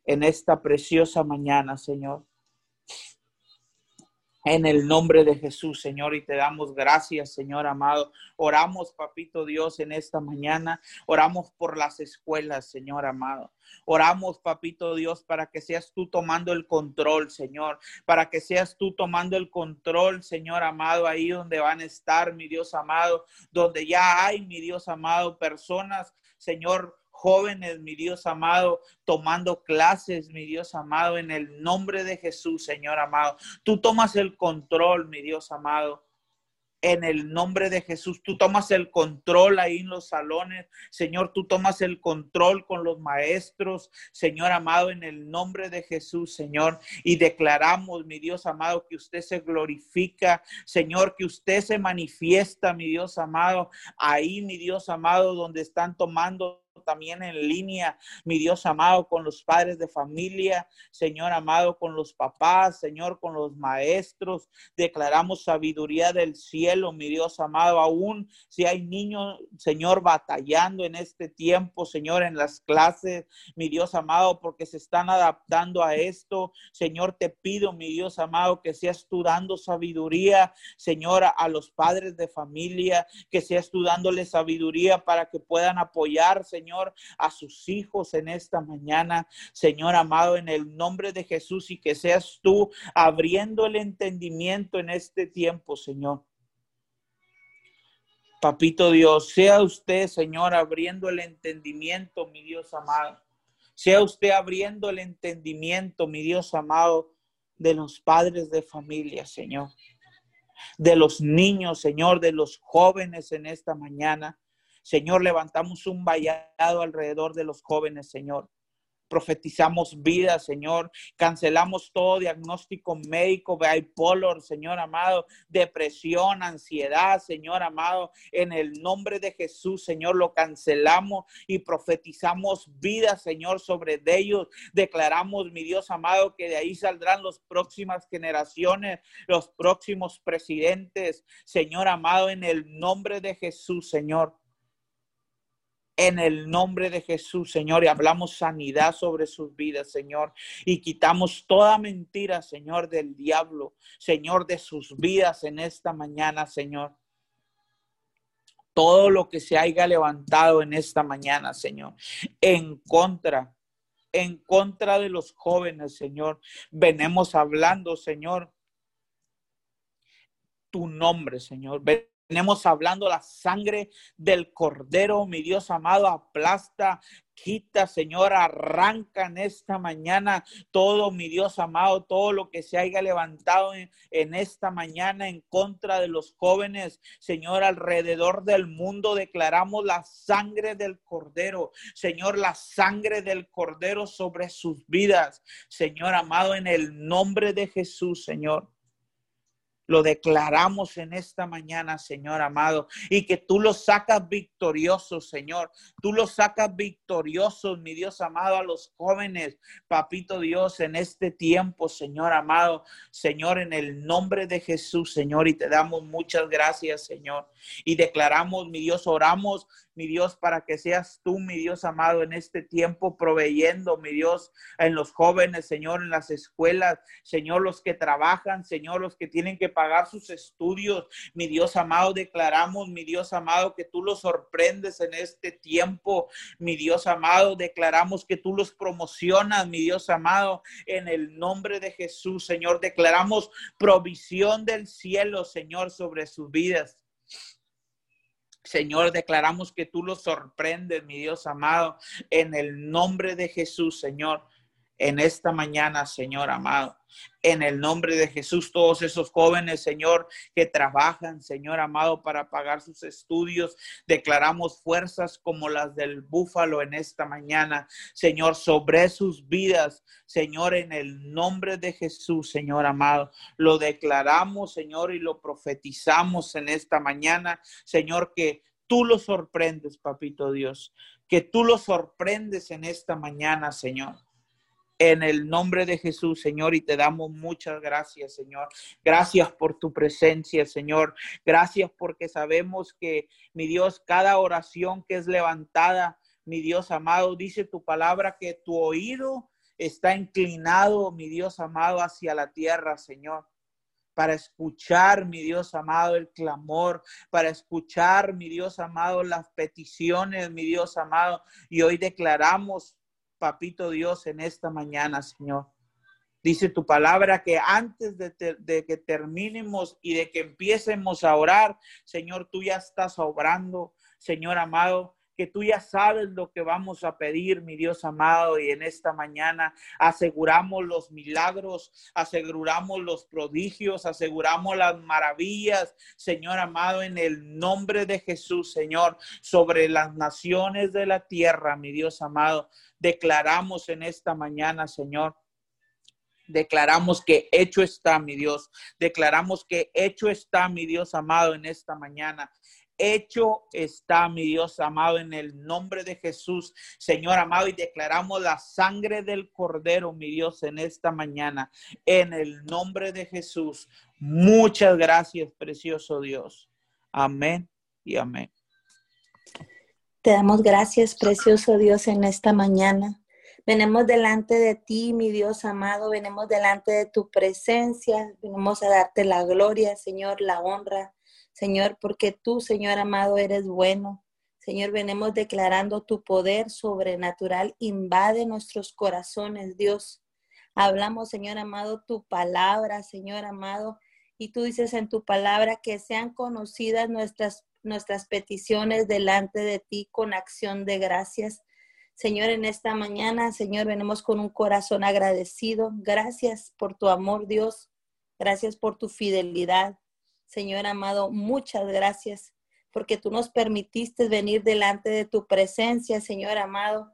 en esta preciosa mañana, Señor en el nombre de Jesús, Señor, y te damos gracias, Señor amado. Oramos, papito Dios, en esta mañana. Oramos por las escuelas, Señor amado. Oramos, papito Dios, para que seas tú tomando el control, Señor. Para que seas tú tomando el control, Señor amado, ahí donde van a estar, mi Dios amado, donde ya hay, mi Dios amado, personas, Señor, jóvenes, mi Dios amado, tomando clases, mi Dios amado, en el nombre de Jesús, Señor amado. Tú tomas el control, mi Dios amado. en el nombre de Jesús. Tú tomas el control ahí en los salones. Señor, tú tomas el control con los maestros. Señor amado, en el nombre de Jesús, Señor. Y declaramos, mi Dios amado, que usted se glorifica. Señor, que usted se manifiesta, mi Dios amado. Ahí, mi Dios amado, donde están tomando también en línea, mi Dios amado, con los padres de familia, Señor amado, con los papás, Señor, con los maestros. Declaramos sabiduría del cielo, mi Dios amado, aún si hay niños, Señor, batallando en este tiempo, Señor, en las clases, mi Dios amado, porque se están adaptando a esto. Señor, te pido, mi Dios amado, que seas tú dando sabiduría, Señor, a los padres de familia, que seas tú dándole sabiduría para que puedan apoyar, Señor Señor, a sus hijos en esta mañana, Señor amado, en el nombre de Jesús y que seas tú abriendo el entendimiento en este tiempo, Señor. Papito Dios, sea usted, Señor, abriendo el entendimiento, mi Dios amado. Sea usted abriendo el entendimiento, mi Dios amado, de los padres de familia, Señor. De los niños, Señor, de los jóvenes en esta mañana. Señor, levantamos un vallado alrededor de los jóvenes, Señor. Profetizamos vida, Señor. Cancelamos todo diagnóstico médico, bipolar, Señor amado, depresión, ansiedad, Señor amado. En el nombre de Jesús, Señor, lo cancelamos y profetizamos vida, Señor, sobre ellos. Declaramos, mi Dios amado, que de ahí saldrán las próximas generaciones, los próximos presidentes, Señor amado, en el nombre de Jesús, Señor en el nombre de Jesús, Señor, y hablamos sanidad sobre sus vidas, Señor, y quitamos toda mentira, Señor, del diablo, Señor, de sus vidas en esta mañana, Señor. Todo lo que se haya levantado en esta mañana, Señor, en contra, en contra de los jóvenes, Señor. Venemos hablando, Señor, tu nombre, Señor. Tenemos hablando la sangre del cordero, mi Dios amado, aplasta, quita, Señor, arranca en esta mañana todo, mi Dios amado, todo lo que se haya levantado en, en, esta mañana en contra de los jóvenes, Señor, alrededor del mundo declaramos la sangre del cordero, Señor, la sangre del cordero sobre sus vidas, Señor amado, en el nombre de Jesús, Señor. Lo declaramos en esta mañana, Señor amado, y que tú los sacas victoriosos, Señor. Tú los sacas victoriosos, mi Dios amado, a los jóvenes, papito Dios, en este tiempo, Señor amado. Señor, en el nombre de Jesús, Señor, y te damos muchas gracias, Señor. Y declaramos, mi Dios, oramos mi Dios, para que seas tú, mi Dios amado, en este tiempo proveyendo, mi Dios, en los jóvenes, Señor, en las escuelas, Señor, los que trabajan, Señor, los que tienen que pagar sus estudios, mi Dios amado, declaramos, mi Dios amado, que tú los sorprendes en este tiempo, mi Dios amado, declaramos que tú los promocionas, mi Dios amado, en el nombre de Jesús, Señor, declaramos provisión del cielo, Señor, sobre sus vidas. Señor, declaramos que tú los sorprendes, mi Dios amado, en el nombre de Jesús, Señor, en esta mañana, Señor amado. En el nombre de Jesús, todos esos jóvenes, Señor, que trabajan, Señor amado, para pagar sus estudios, declaramos fuerzas como las del búfalo en esta mañana, Señor, sobre sus vidas, Señor, en el nombre de Jesús, Señor amado. Lo declaramos, Señor, y lo profetizamos en esta mañana, Señor, que tú lo sorprendes, papito Dios, que tú lo sorprendes en esta mañana, Señor en el nombre de Jesús, Señor, y te damos muchas gracias, Señor. Gracias por tu presencia, Señor. Gracias porque sabemos que, mi Dios, cada oración que es levantada, mi Dios amado, dice tu palabra que tu oído está inclinado, mi Dios amado, hacia la tierra, Señor para escuchar, mi Dios amado, el clamor, para escuchar, mi Dios amado, las peticiones, mi Dios amado. Y hoy declaramos, papito Dios, en esta mañana, Señor. Dice tu palabra que antes de, que terminemos y de que empiecemos a orar, Señor, tú ya estás obrando, Señor amado, que tú ya sabes lo que vamos a pedir, mi Dios amado, y en esta mañana aseguramos los milagros, aseguramos los prodigios, aseguramos las maravillas, Señor amado, en el nombre de Jesús, Señor, sobre las naciones de la tierra, mi Dios amado. Declaramos en esta mañana, Señor, Declaramos que hecho está, mi Dios. Declaramos que hecho está, mi Dios amado, en esta mañana. Hecho está, mi Dios amado, en el nombre de Jesús, Señor amado, y declaramos la sangre del Cordero, mi Dios, en esta mañana, en el nombre de Jesús. Muchas gracias, precioso Dios. Amén y amén. Te damos gracias, precioso Dios, en esta mañana. Venemos delante de ti, mi Dios amado, venemos delante de tu presencia, venimos a darte la gloria, Señor, la honra, Señor, porque tú, Señor amado, eres bueno. Señor, venimos declarando tu poder sobrenatural, invade nuestros corazones, Dios. Hablamos, Señor amado, tu palabra, Señor amado, y tú dices en tu palabra que sean conocidas nuestras nuestras peticiones delante de ti con acción de gracias. Señor, en esta mañana, Señor, venimos con un corazón agradecido. Gracias por tu amor, Dios. Gracias por tu fidelidad. Señor amado, muchas gracias porque tú nos permitiste venir delante de tu presencia, Señor amado,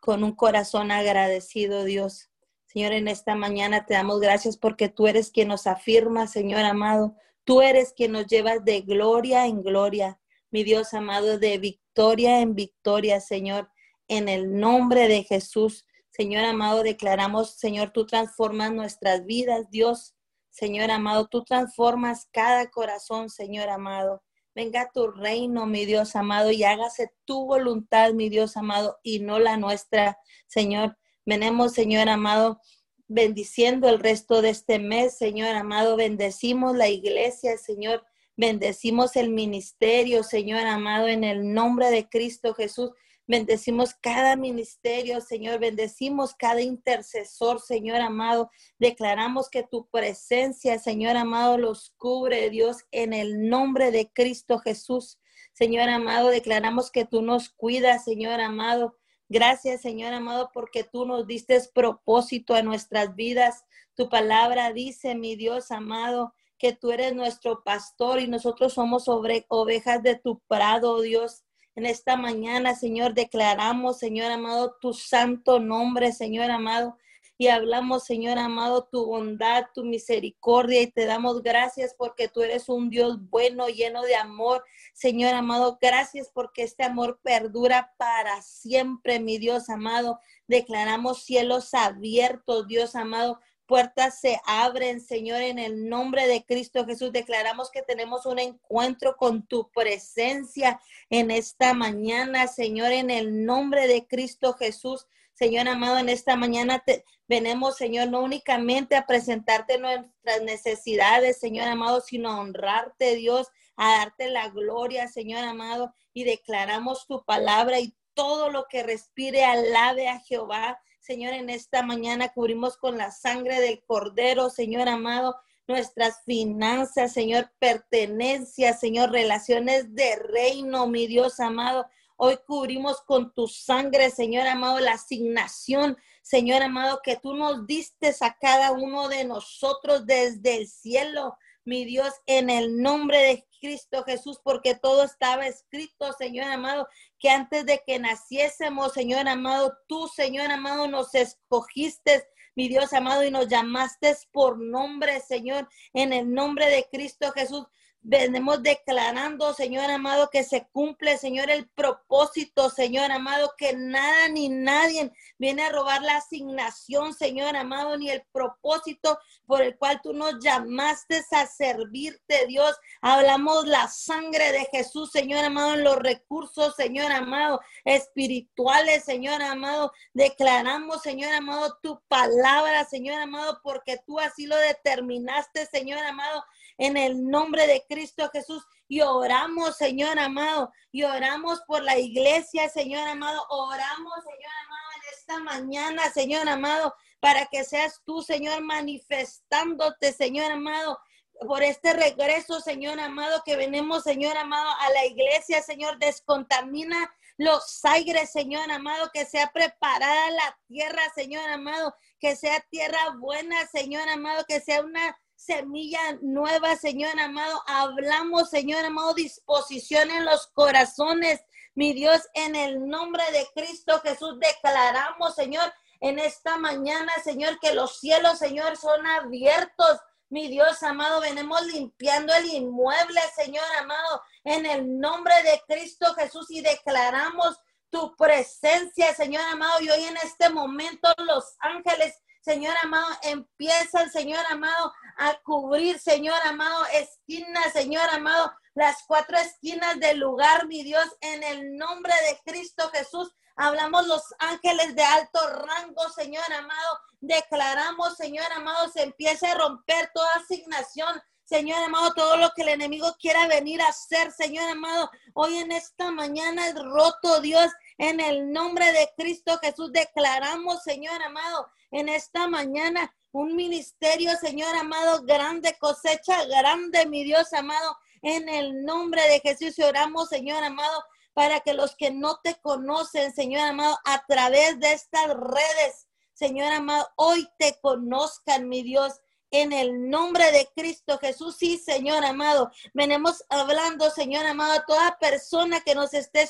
con un corazón agradecido, Dios. Señor, en esta mañana te damos gracias porque tú eres quien nos afirma, Señor amado. Tú eres quien nos llevas de gloria en gloria, mi Dios amado, de victoria en victoria, Señor en el nombre de Jesús. Señor amado, declaramos, Señor, tú transformas nuestras vidas, Dios. Señor amado, tú transformas cada corazón, Señor amado. Venga tu reino, mi Dios amado, y hágase tu voluntad, mi Dios amado, y no la nuestra, Señor. Venemos, Señor amado, bendiciendo el resto de este mes, Señor amado. Bendecimos la iglesia, Señor. Bendecimos el ministerio, Señor amado, en el nombre de Cristo Jesús. Bendecimos cada ministerio, Señor. Bendecimos cada intercesor, Señor amado. Declaramos que tu presencia, Señor amado, los cubre, Dios, en el nombre de Cristo Jesús. Señor amado, declaramos que tú nos cuidas, Señor amado. Gracias, Señor amado, porque tú nos diste propósito a nuestras vidas. Tu palabra dice, mi Dios amado, que tú eres nuestro pastor y nosotros somos ovejas de tu prado, Dios. En esta mañana, Señor, declaramos, Señor amado, tu santo nombre, Señor amado. Y hablamos, Señor amado, tu bondad, tu misericordia y te damos gracias porque tú eres un Dios bueno, lleno de amor. Señor amado, gracias porque este amor perdura para siempre, mi Dios amado. Declaramos cielos abiertos, Dios amado puertas se abren, Señor, en el nombre de Cristo Jesús. Declaramos que tenemos un encuentro con tu presencia en esta mañana, Señor, en el nombre de Cristo Jesús. Señor amado, en esta mañana te, venemos, Señor, no únicamente a presentarte nuestras necesidades, Señor amado, sino a honrarte, Dios, a darte la gloria, Señor amado, y declaramos tu palabra y todo lo que respire alabe a Jehová. Señor, en esta mañana cubrimos con la sangre del Cordero, Señor amado, nuestras finanzas, Señor, pertenencia, Señor, relaciones de reino, mi Dios amado. Hoy cubrimos con tu sangre, Señor amado, la asignación, Señor amado, que tú nos diste a cada uno de nosotros desde el cielo, mi Dios, en el nombre de Cristo Jesús, porque todo estaba escrito, Señor amado, que antes de que naciésemos, Señor amado, tú, Señor amado, nos escogiste, mi Dios amado, y nos llamaste por nombre, Señor, en el nombre de Cristo Jesús. Venimos declarando, Señor amado, que se cumple, Señor, el propósito, Señor amado, que nada ni nadie viene a robar la asignación, Señor amado, ni el propósito por el cual tú nos llamaste a servirte, Dios. Hablamos la sangre de Jesús, Señor amado, en los recursos, Señor amado, espirituales, Señor amado. Declaramos, Señor amado, tu palabra, Señor amado, porque tú así lo determinaste, Señor amado en el nombre de Cristo Jesús. Y oramos, Señor amado, y oramos por la iglesia, Señor amado. Oramos, Señor amado, en esta mañana, Señor amado, para que seas tú, Señor, manifestándote, Señor amado, por este regreso, Señor amado, que venimos, Señor amado, a la iglesia, Señor, descontamina los aires, Señor amado, que sea preparada la tierra, Señor amado, que sea tierra buena, Señor amado, que sea una semilla nueva, Señor amado. Hablamos, Señor amado, disposición en los corazones. Mi Dios, en el nombre de Cristo Jesús, declaramos, Señor, en esta mañana, Señor, que los cielos, Señor, son abiertos. Mi Dios amado, venimos limpiando el inmueble, Señor amado, en el nombre de Cristo Jesús y declaramos tu presencia, Señor amado. Y hoy en este momento los ángeles Señor amado, empiezan, Señor amado, a cubrir, Señor amado, esquinas, Señor amado, las cuatro esquinas del lugar, mi Dios, en el nombre de Cristo Jesús. Hablamos los ángeles de alto rango, Señor amado. Declaramos, Señor amado, se empiece a romper toda asignación. Señor amado, todo lo que el enemigo quiera venir a hacer, Señor amado, hoy en esta mañana es roto, Dios, en el nombre de Cristo Jesús. Declaramos, Señor amado, en esta mañana un ministerio, Señor amado, grande, cosecha grande, mi Dios amado, en el nombre de Jesús. Oramos, Señor amado, para que los que no te conocen, Señor amado, a través de estas redes, Señor amado, hoy te conozcan, mi Dios. En el nombre de Cristo Jesús, sí, Señor amado. Venimos hablando, Señor amado, a toda persona que nos esté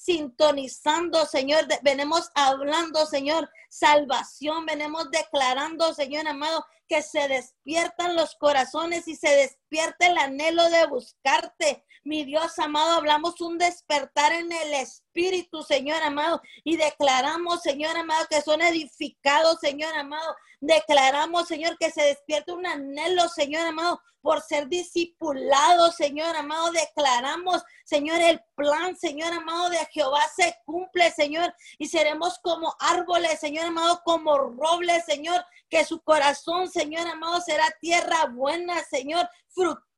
sintonizando, Señor. venimos hablando, Señor, salvación. Venimos declarando, Señor amado, que se despiertan los corazones y se despierta el anhelo de buscarte. Mi Dios amado, hablamos un despertar en el Espíritu, Señor amado, y declaramos, Señor amado, que son edificados, Señor amado. Declaramos, Señor, que se despierta un anhelo, Señor amado, por ser discipulados, Señor amado. Declaramos, Señor, el plan, Señor amado, de Jehová se cumple, Señor, y seremos como árboles, Señor amado, como robles, Señor, que su corazón, Señor amado, será tierra buena, Señor, fructífera,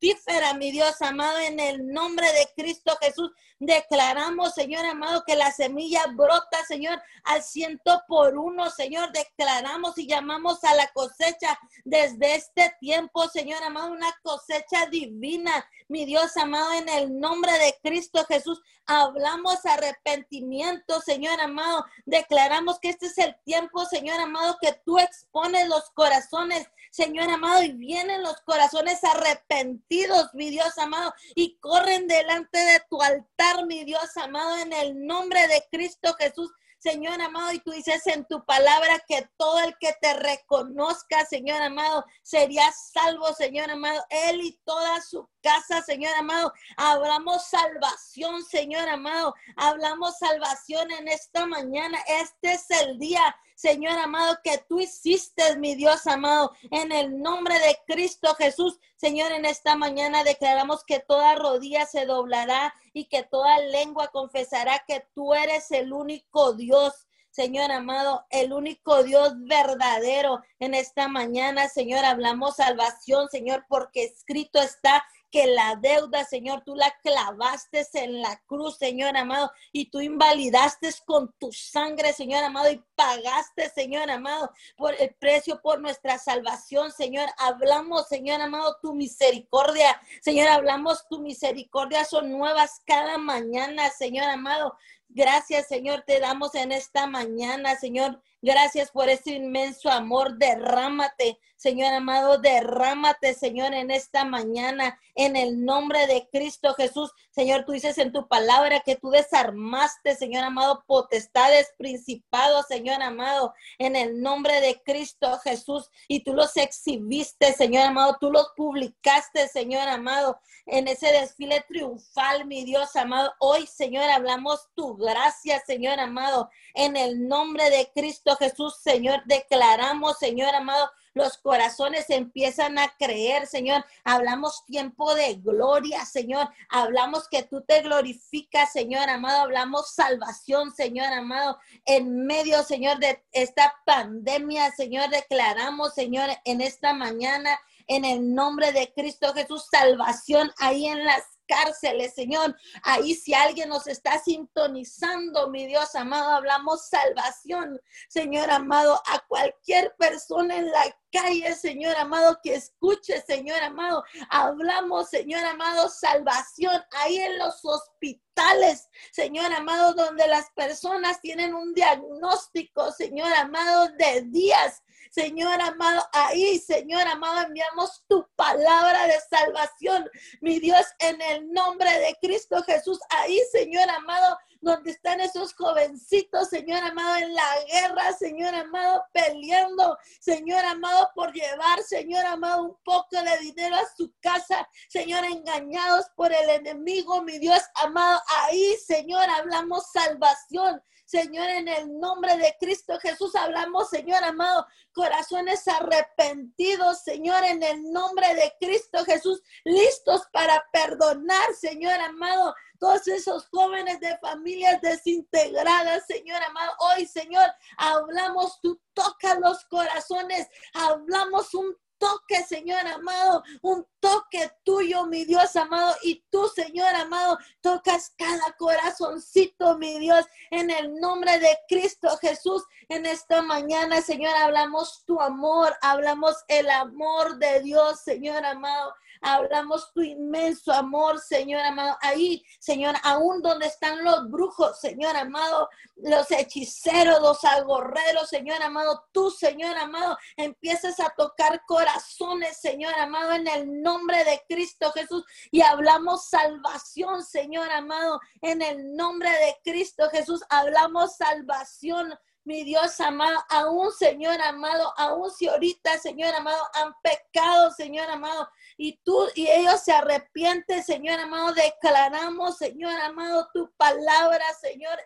mi Dios amado, en el nombre de Cristo Jesús. Declaramos, Señor amado, que la semilla brota, Señor, al ciento por uno, Señor. Declaramos y llamamos a la cosecha desde este tiempo, Señor amado, una cosecha divina, mi Dios amado, en el nombre de Cristo Jesús. Hablamos arrepentimiento, Señor amado. Declaramos que este es el tiempo, Señor amado, que tú expones los corazones, Señor amado, y vienen los corazones arrepentidos, mi Dios amado, y corren delante de tu altar, mi Dios amado, en el nombre de Cristo Jesús. Señor amado, y tú dices en tu palabra que todo el que te reconozca, Señor amado, sería salvo, Señor amado, él y toda su casa, Señor amado. Hablamos salvación, Señor amado. Hablamos salvación en esta mañana. Este es el día Señor amado, que tú hiciste, mi Dios amado, en el nombre de Cristo Jesús. Señor, en esta mañana declaramos que toda rodilla se doblará y que toda lengua confesará que tú eres el único Dios. Señor amado, el único Dios verdadero en esta mañana, Señor, hablamos salvación, Señor, porque escrito está que la deuda, Señor, tú la clavaste en la cruz, Señor amado, y tú invalidaste con tu sangre, Señor amado, y pagaste, Señor amado, por el precio por nuestra salvación, Señor. Hablamos, Señor amado, tu misericordia, Señor, hablamos tu misericordia, son nuevas cada mañana, Señor amado. Gracias, Señor, te damos en esta mañana, Señor. Gracias por ese inmenso amor. Derrámate, Señor amado, derrámate, Señor, en esta mañana, en el nombre de Cristo Jesús. Señor, tú dices en tu palabra que tú desarmaste, Señor amado, potestades, principados, Señor amado, en el nombre de Cristo Jesús. Y tú los exhibiste, Señor amado, tú los publicaste, Señor amado, en ese desfile triunfal, mi Dios amado. Hoy, Señor, hablamos tu gracia, Señor amado, en el nombre de Cristo Jesús, Señor, declaramos, Señor amado, los corazones empiezan a creer, Señor. Hablamos tiempo de gloria, Señor. Hablamos que tú te glorificas, Señor amado. Hablamos salvación, Señor amado. En medio, Señor, de esta pandemia, Señor, declaramos, Señor, en esta mañana, en el nombre de Cristo Jesús, salvación ahí en las cárceles, Señor. Ahí si alguien nos está sintonizando, mi Dios amado, hablamos salvación, Señor amado, a cualquier persona en la calle, Señor amado, que escuche, Señor amado. Hablamos, Señor amado, salvación ahí en los hospitales, Señor amado, donde las personas tienen un diagnóstico, Señor amado, de días. Señor amado, ahí, Señor amado, enviamos tu palabra de salvación, mi Dios, en el nombre de Cristo Jesús. Ahí, Señor amado, donde están esos jovencitos, Señor amado, en la guerra, Señor amado, peleando, Señor amado, por llevar, Señor amado, un poco de dinero a su casa, Señor, engañados por el enemigo, mi Dios amado, ahí, Señor, hablamos salvación. Señor, en el nombre de Cristo Jesús hablamos, Señor amado, corazones arrepentidos, Señor, en el nombre de Cristo Jesús, listos para perdonar, Señor amado, todos esos jóvenes de familias desintegradas, Señor amado. Hoy, Señor, hablamos, tú tocas los corazones, hablamos un toque, Señor amado, un toque tuyo, mi Dios amado, y tú, Señor amado, tocas cada corazoncito, mi Dios, en el nombre de Cristo Jesús. En esta mañana, Señor, hablamos tu amor, hablamos el amor de Dios, Señor amado. Hablamos tu inmenso amor, Señor amado. Ahí, Señor, aún donde están los brujos, Señor amado, los hechiceros, los agorreros, Señor amado, tú, Señor amado, empiezas a tocar corazones, Señor amado, en el nombre de Cristo Jesús. Y hablamos salvación, Señor amado, en el nombre de Cristo Jesús. Hablamos salvación mi Dios amado, aún Señor amado, aún si ahorita, Señor amado, han pecado, Señor amado, y tú y ellos se arrepienten, Señor amado, declaramos, Señor amado, tu palabra, Señor,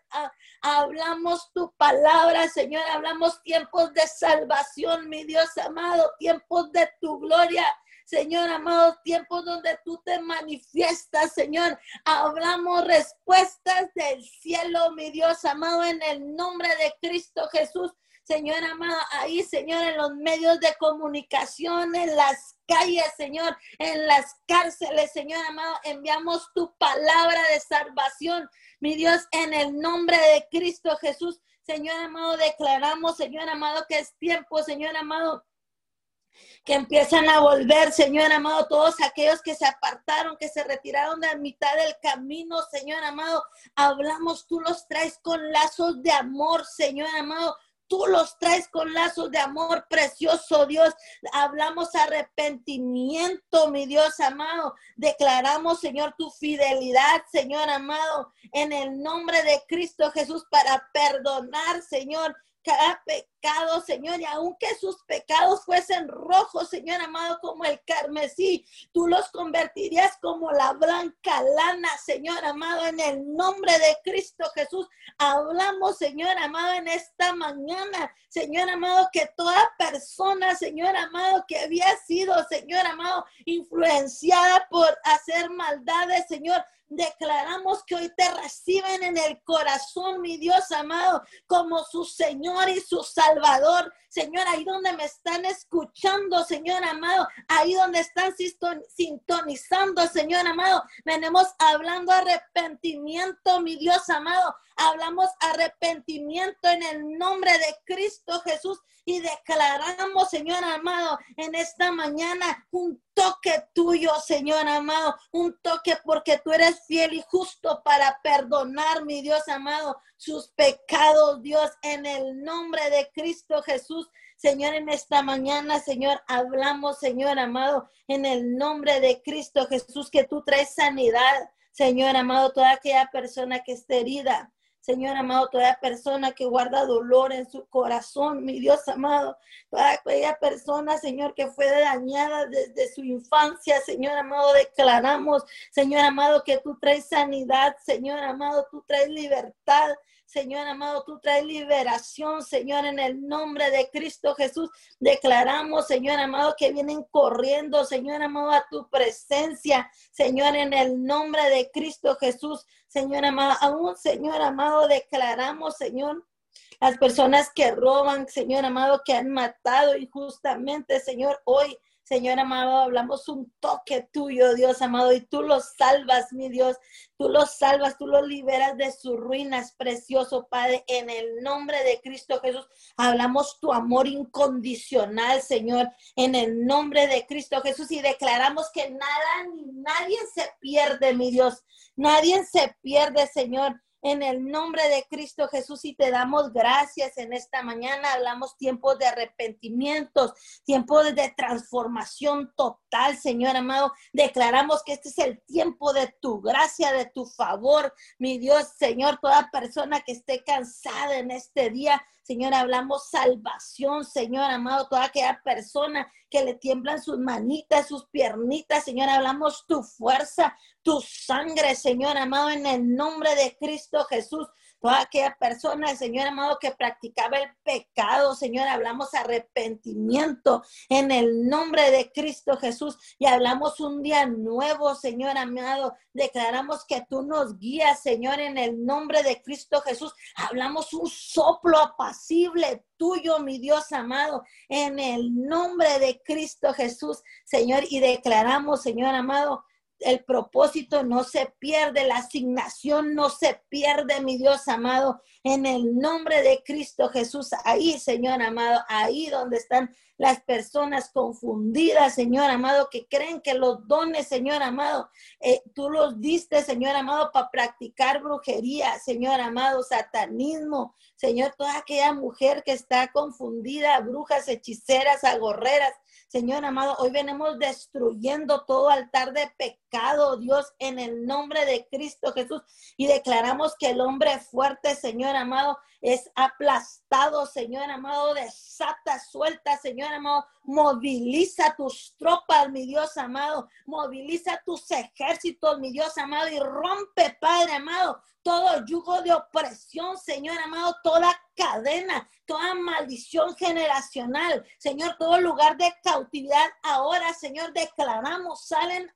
hablamos tu palabra, Señor, hablamos tiempos de salvación, mi Dios amado, tiempos de tu gloria. Señor amado, tiempos donde tú te manifiestas, Señor. Hablamos respuestas del cielo, mi Dios amado, en el nombre de Cristo Jesús. Señor amado, ahí, Señor, en los medios de comunicación, en las calles, Señor, en las cárceles, Señor amado, enviamos tu palabra de salvación, mi Dios, en el nombre de Cristo Jesús. Señor amado, declaramos, Señor amado, que es tiempo, Señor amado, que empiezan a volver, Señor amado, todos aquellos que se apartaron, que se retiraron de la mitad del camino, Señor amado, hablamos, tú los traes con lazos de amor, Señor amado, tú los traes con lazos de amor precioso, Dios. Hablamos arrepentimiento, mi Dios amado. Declaramos, Señor, tu fidelidad, Señor amado, en el nombre de Cristo Jesús para perdonar, Señor, cada pecado, Señor, y aunque sus pecados fuesen rojos, Señor amado, como el carmesí, tú los convertirías como la blanca lana, Señor amado, en el nombre de Cristo Jesús. Hablamos, Señor amado, en esta mañana, Señor amado, que toda persona, Señor amado, que había sido, Señor amado, influenciada por hacer maldades, Señor, Declaramos que hoy te reciben en el corazón, mi Dios amado, como su Señor y su Salvador. Señor, ahí donde me están escuchando, Señor amado, ahí donde están sintonizando, Señor amado, venimos hablando arrepentimiento, mi Dios amado. Hablamos arrepentimiento en el nombre de Cristo Jesús y declaramos, Señor amado, en esta mañana un toque tuyo, Señor amado, un toque porque tú eres fiel y justo para perdonar, mi Dios amado, sus pecados, Dios, en el nombre de Cristo Jesús. Señor, en esta mañana, Señor, hablamos, Señor amado, en el nombre de Cristo Jesús, que tú traes sanidad, Señor amado, toda aquella persona que esté herida, Señor amado, toda persona que guarda dolor en su corazón, mi Dios amado, toda aquella persona, Señor, que fue dañada desde su infancia, Señor amado, declaramos, Señor amado, que tú traes sanidad, Señor amado, tú traes libertad, Señor amado, tú traes liberación, Señor, en el nombre de Cristo Jesús. Declaramos, Señor amado, que vienen corriendo, Señor amado, a tu presencia, Señor, en el nombre de Cristo Jesús. Señor amado, aún, Señor amado, declaramos, Señor, las personas que roban, Señor amado, que han matado injustamente, Señor, hoy Señor amado, hablamos un toque tuyo, Dios amado, y tú los salvas, mi Dios. Tú los salvas, tú los liberas de sus ruinas, precioso Padre, en el nombre de Cristo Jesús. Hablamos tu amor incondicional, Señor, en el nombre de Cristo Jesús y declaramos que nada ni nadie se pierde, mi Dios. Nadie se pierde, Señor en el nombre de Cristo Jesús y te damos gracias en esta mañana. Hablamos tiempos de arrepentimientos, tiempos de transformación total, Señor amado. Declaramos que este es el tiempo de tu gracia, de tu favor, mi Dios, Señor, toda persona que esté cansada en este día, Señor, hablamos salvación, Señor amado, toda aquella persona que le tiemblan sus manitas, sus piernitas, Señor, hablamos tu fuerza, tu sangre, Señor amado, en el nombre de Cristo Jesús toda aquella persona, Señor amado, que practicaba el pecado, Señor, hablamos arrepentimiento en el nombre de Cristo Jesús y hablamos un día nuevo, Señor amado, declaramos que tú nos guías, Señor, en el nombre de Cristo Jesús, hablamos un soplo apacible tuyo, mi Dios amado, en el nombre de Cristo Jesús, Señor, y declaramos, Señor amado, el propósito no se pierde, la asignación no se pierde, mi Dios amado, en el nombre de Cristo Jesús. Ahí, Señor amado, ahí donde están las personas confundidas, Señor amado, que creen que los dones, Señor amado, eh, tú los diste, Señor amado, para practicar brujería, Señor amado, satanismo, Señor, toda aquella mujer que está confundida, brujas, hechiceras, agorreras, Señor amado, hoy venimos destruyendo todo altar de pecado, Dios, en el nombre de Cristo Jesús. Y declaramos que el hombre fuerte, Señor amado, es aplastado, Señor amado, desata, suelta, Señor amado, moviliza tus tropas, mi Dios amado, moviliza tus ejércitos, mi Dios amado, y rompe, Padre amado, todo yugo de opresión, Señor amado, toda cadena, toda maldición generacional, Señor, todo lugar de cautividad. Ahora, Señor, declaramos, salen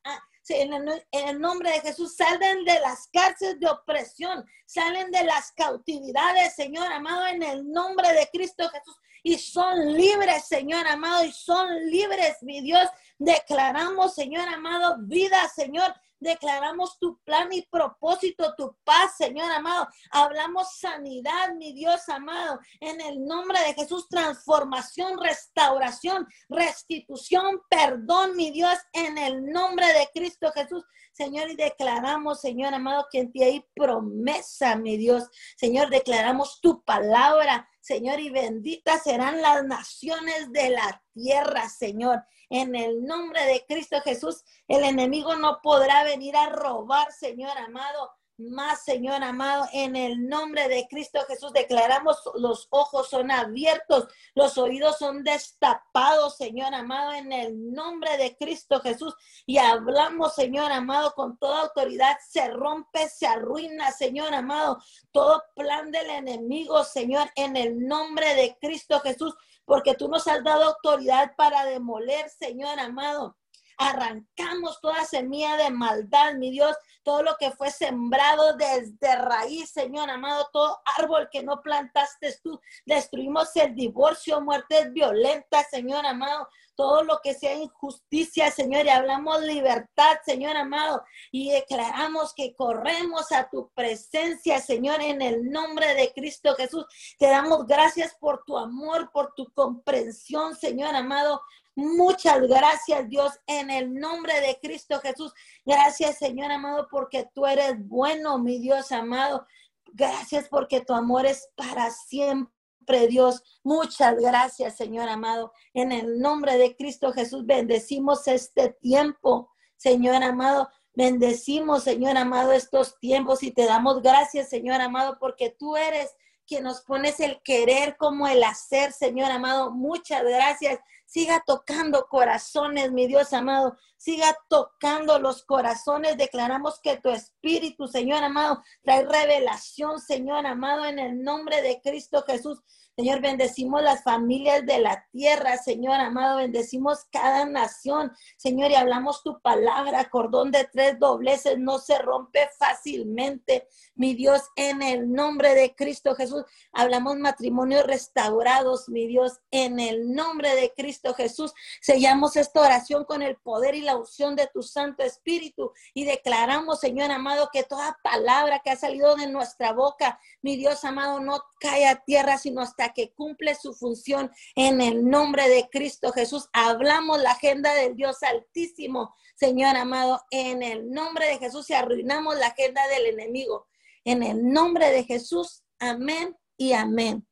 en, el, nombre de Jesús, salen de las cárceles de opresión, salen de las cautividades, Señor amado, en el nombre de Cristo Jesús. Y son libres, Señor amado, y son libres, mi Dios. Declaramos, Señor amado, vida, Señor, Declaramos tu plan y propósito, tu paz, Señor amado. Hablamos sanidad, mi Dios amado. En el nombre de Jesús, transformación, restauración, restitución, perdón, mi Dios, en el nombre de Cristo Jesús. Señor, y declaramos, Señor amado, que en ti hay promesa, mi Dios. Señor, declaramos tu palabra, Señor, y benditas serán las naciones de la tierra, Señor. En el nombre de Cristo Jesús, el enemigo no podrá venir a robar, Señor amado. Más, Señor amado, en el nombre de Cristo Jesús declaramos los ojos son abiertos, los oídos son destapados, Señor amado, en el nombre de Cristo Jesús. Y hablamos, Señor amado, con toda autoridad, se rompe, se arruina, Señor amado, todo plan del enemigo, Señor, en el nombre de Cristo Jesús porque tú nos has dado autoridad para demoler, Señor amado. Arrancamos toda semilla de maldad, mi Dios, todo lo que fue sembrado desde raíz, Señor amado, todo árbol que no plantaste tú. Destruimos el divorcio, muertes violentas, Señor amado, todo lo que sea injusticia, Señor, y hablamos libertad, Señor amado, y declaramos que corremos a tu presencia, Señor, en el nombre de Cristo Jesús. Te damos gracias por tu amor, por tu comprensión, Señor amado. Muchas gracias, Dios, en el nombre de Cristo Jesús. Gracias, Señor amado, porque tú eres bueno, mi Dios amado. Gracias porque tu amor es para siempre. Dios. Muchas gracias, Señor amado. En el nombre de Cristo Jesús, bendecimos este tiempo, Señor amado. Bendecimos, Señor amado, estos tiempos y te damos gracias, Señor amado, porque tú eres quien nos pones el querer como el hacer, Señor amado. Muchas gracias. Siga tocando corazones, mi Dios amado. Siga tocando los corazones. Declaramos que tu espíritu, Señor amado, trae revelación, Señor amado, en el nombre de Cristo Jesús. Señor, bendecimos las familias de la tierra, Señor amado, bendecimos cada nación, Señor, y hablamos tu palabra, cordón de tres dobleces no se rompe fácilmente, mi Dios, en el nombre de Cristo Jesús. Hablamos matrimonios restaurados, mi Dios, en el nombre de Cristo Cristo Jesús. Sellamos esta oración con el poder y la unción de tu Santo Espíritu y declaramos, Señor amado, que toda palabra que ha salido de nuestra boca, mi Dios amado, no cae a tierra, sino hasta que cumple su función en el nombre de Cristo Jesús. Hablamos la agenda del Dios Altísimo, Señor amado, en el nombre de Jesús y arruinamos la agenda del enemigo. En el nombre de Jesús, amén y amén.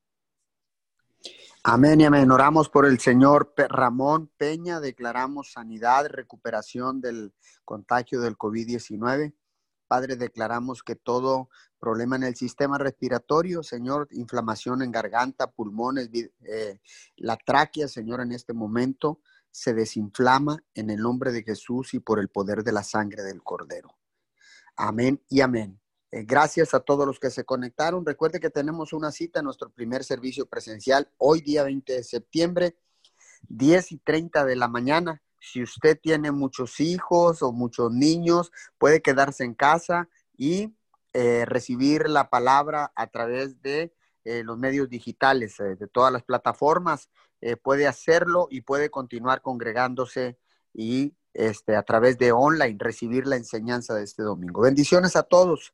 Amén y amén. Oramos por el señor Ramón Peña, declaramos sanidad, recuperación del contagio del COVID-19. Padre, declaramos que todo problema en el sistema respiratorio, Señor, inflamación en garganta, pulmones, eh, la tráquea, Señor, en este momento se desinflama en el nombre de Jesús y por el poder de la sangre del Cordero. Amén y amén. Eh, gracias a todos los que se conectaron. Recuerde que tenemos una cita en nuestro primer servicio presencial hoy día 20 de septiembre, 10 y 30 de la mañana. Si usted tiene muchos hijos o muchos niños, puede quedarse en casa y eh, recibir la palabra a través de eh, los medios digitales, de todas las plataformas. puede hacerlo y puede continuar congregándose y este, a través de online recibir la enseñanza de este domingo. Bendiciones a todos.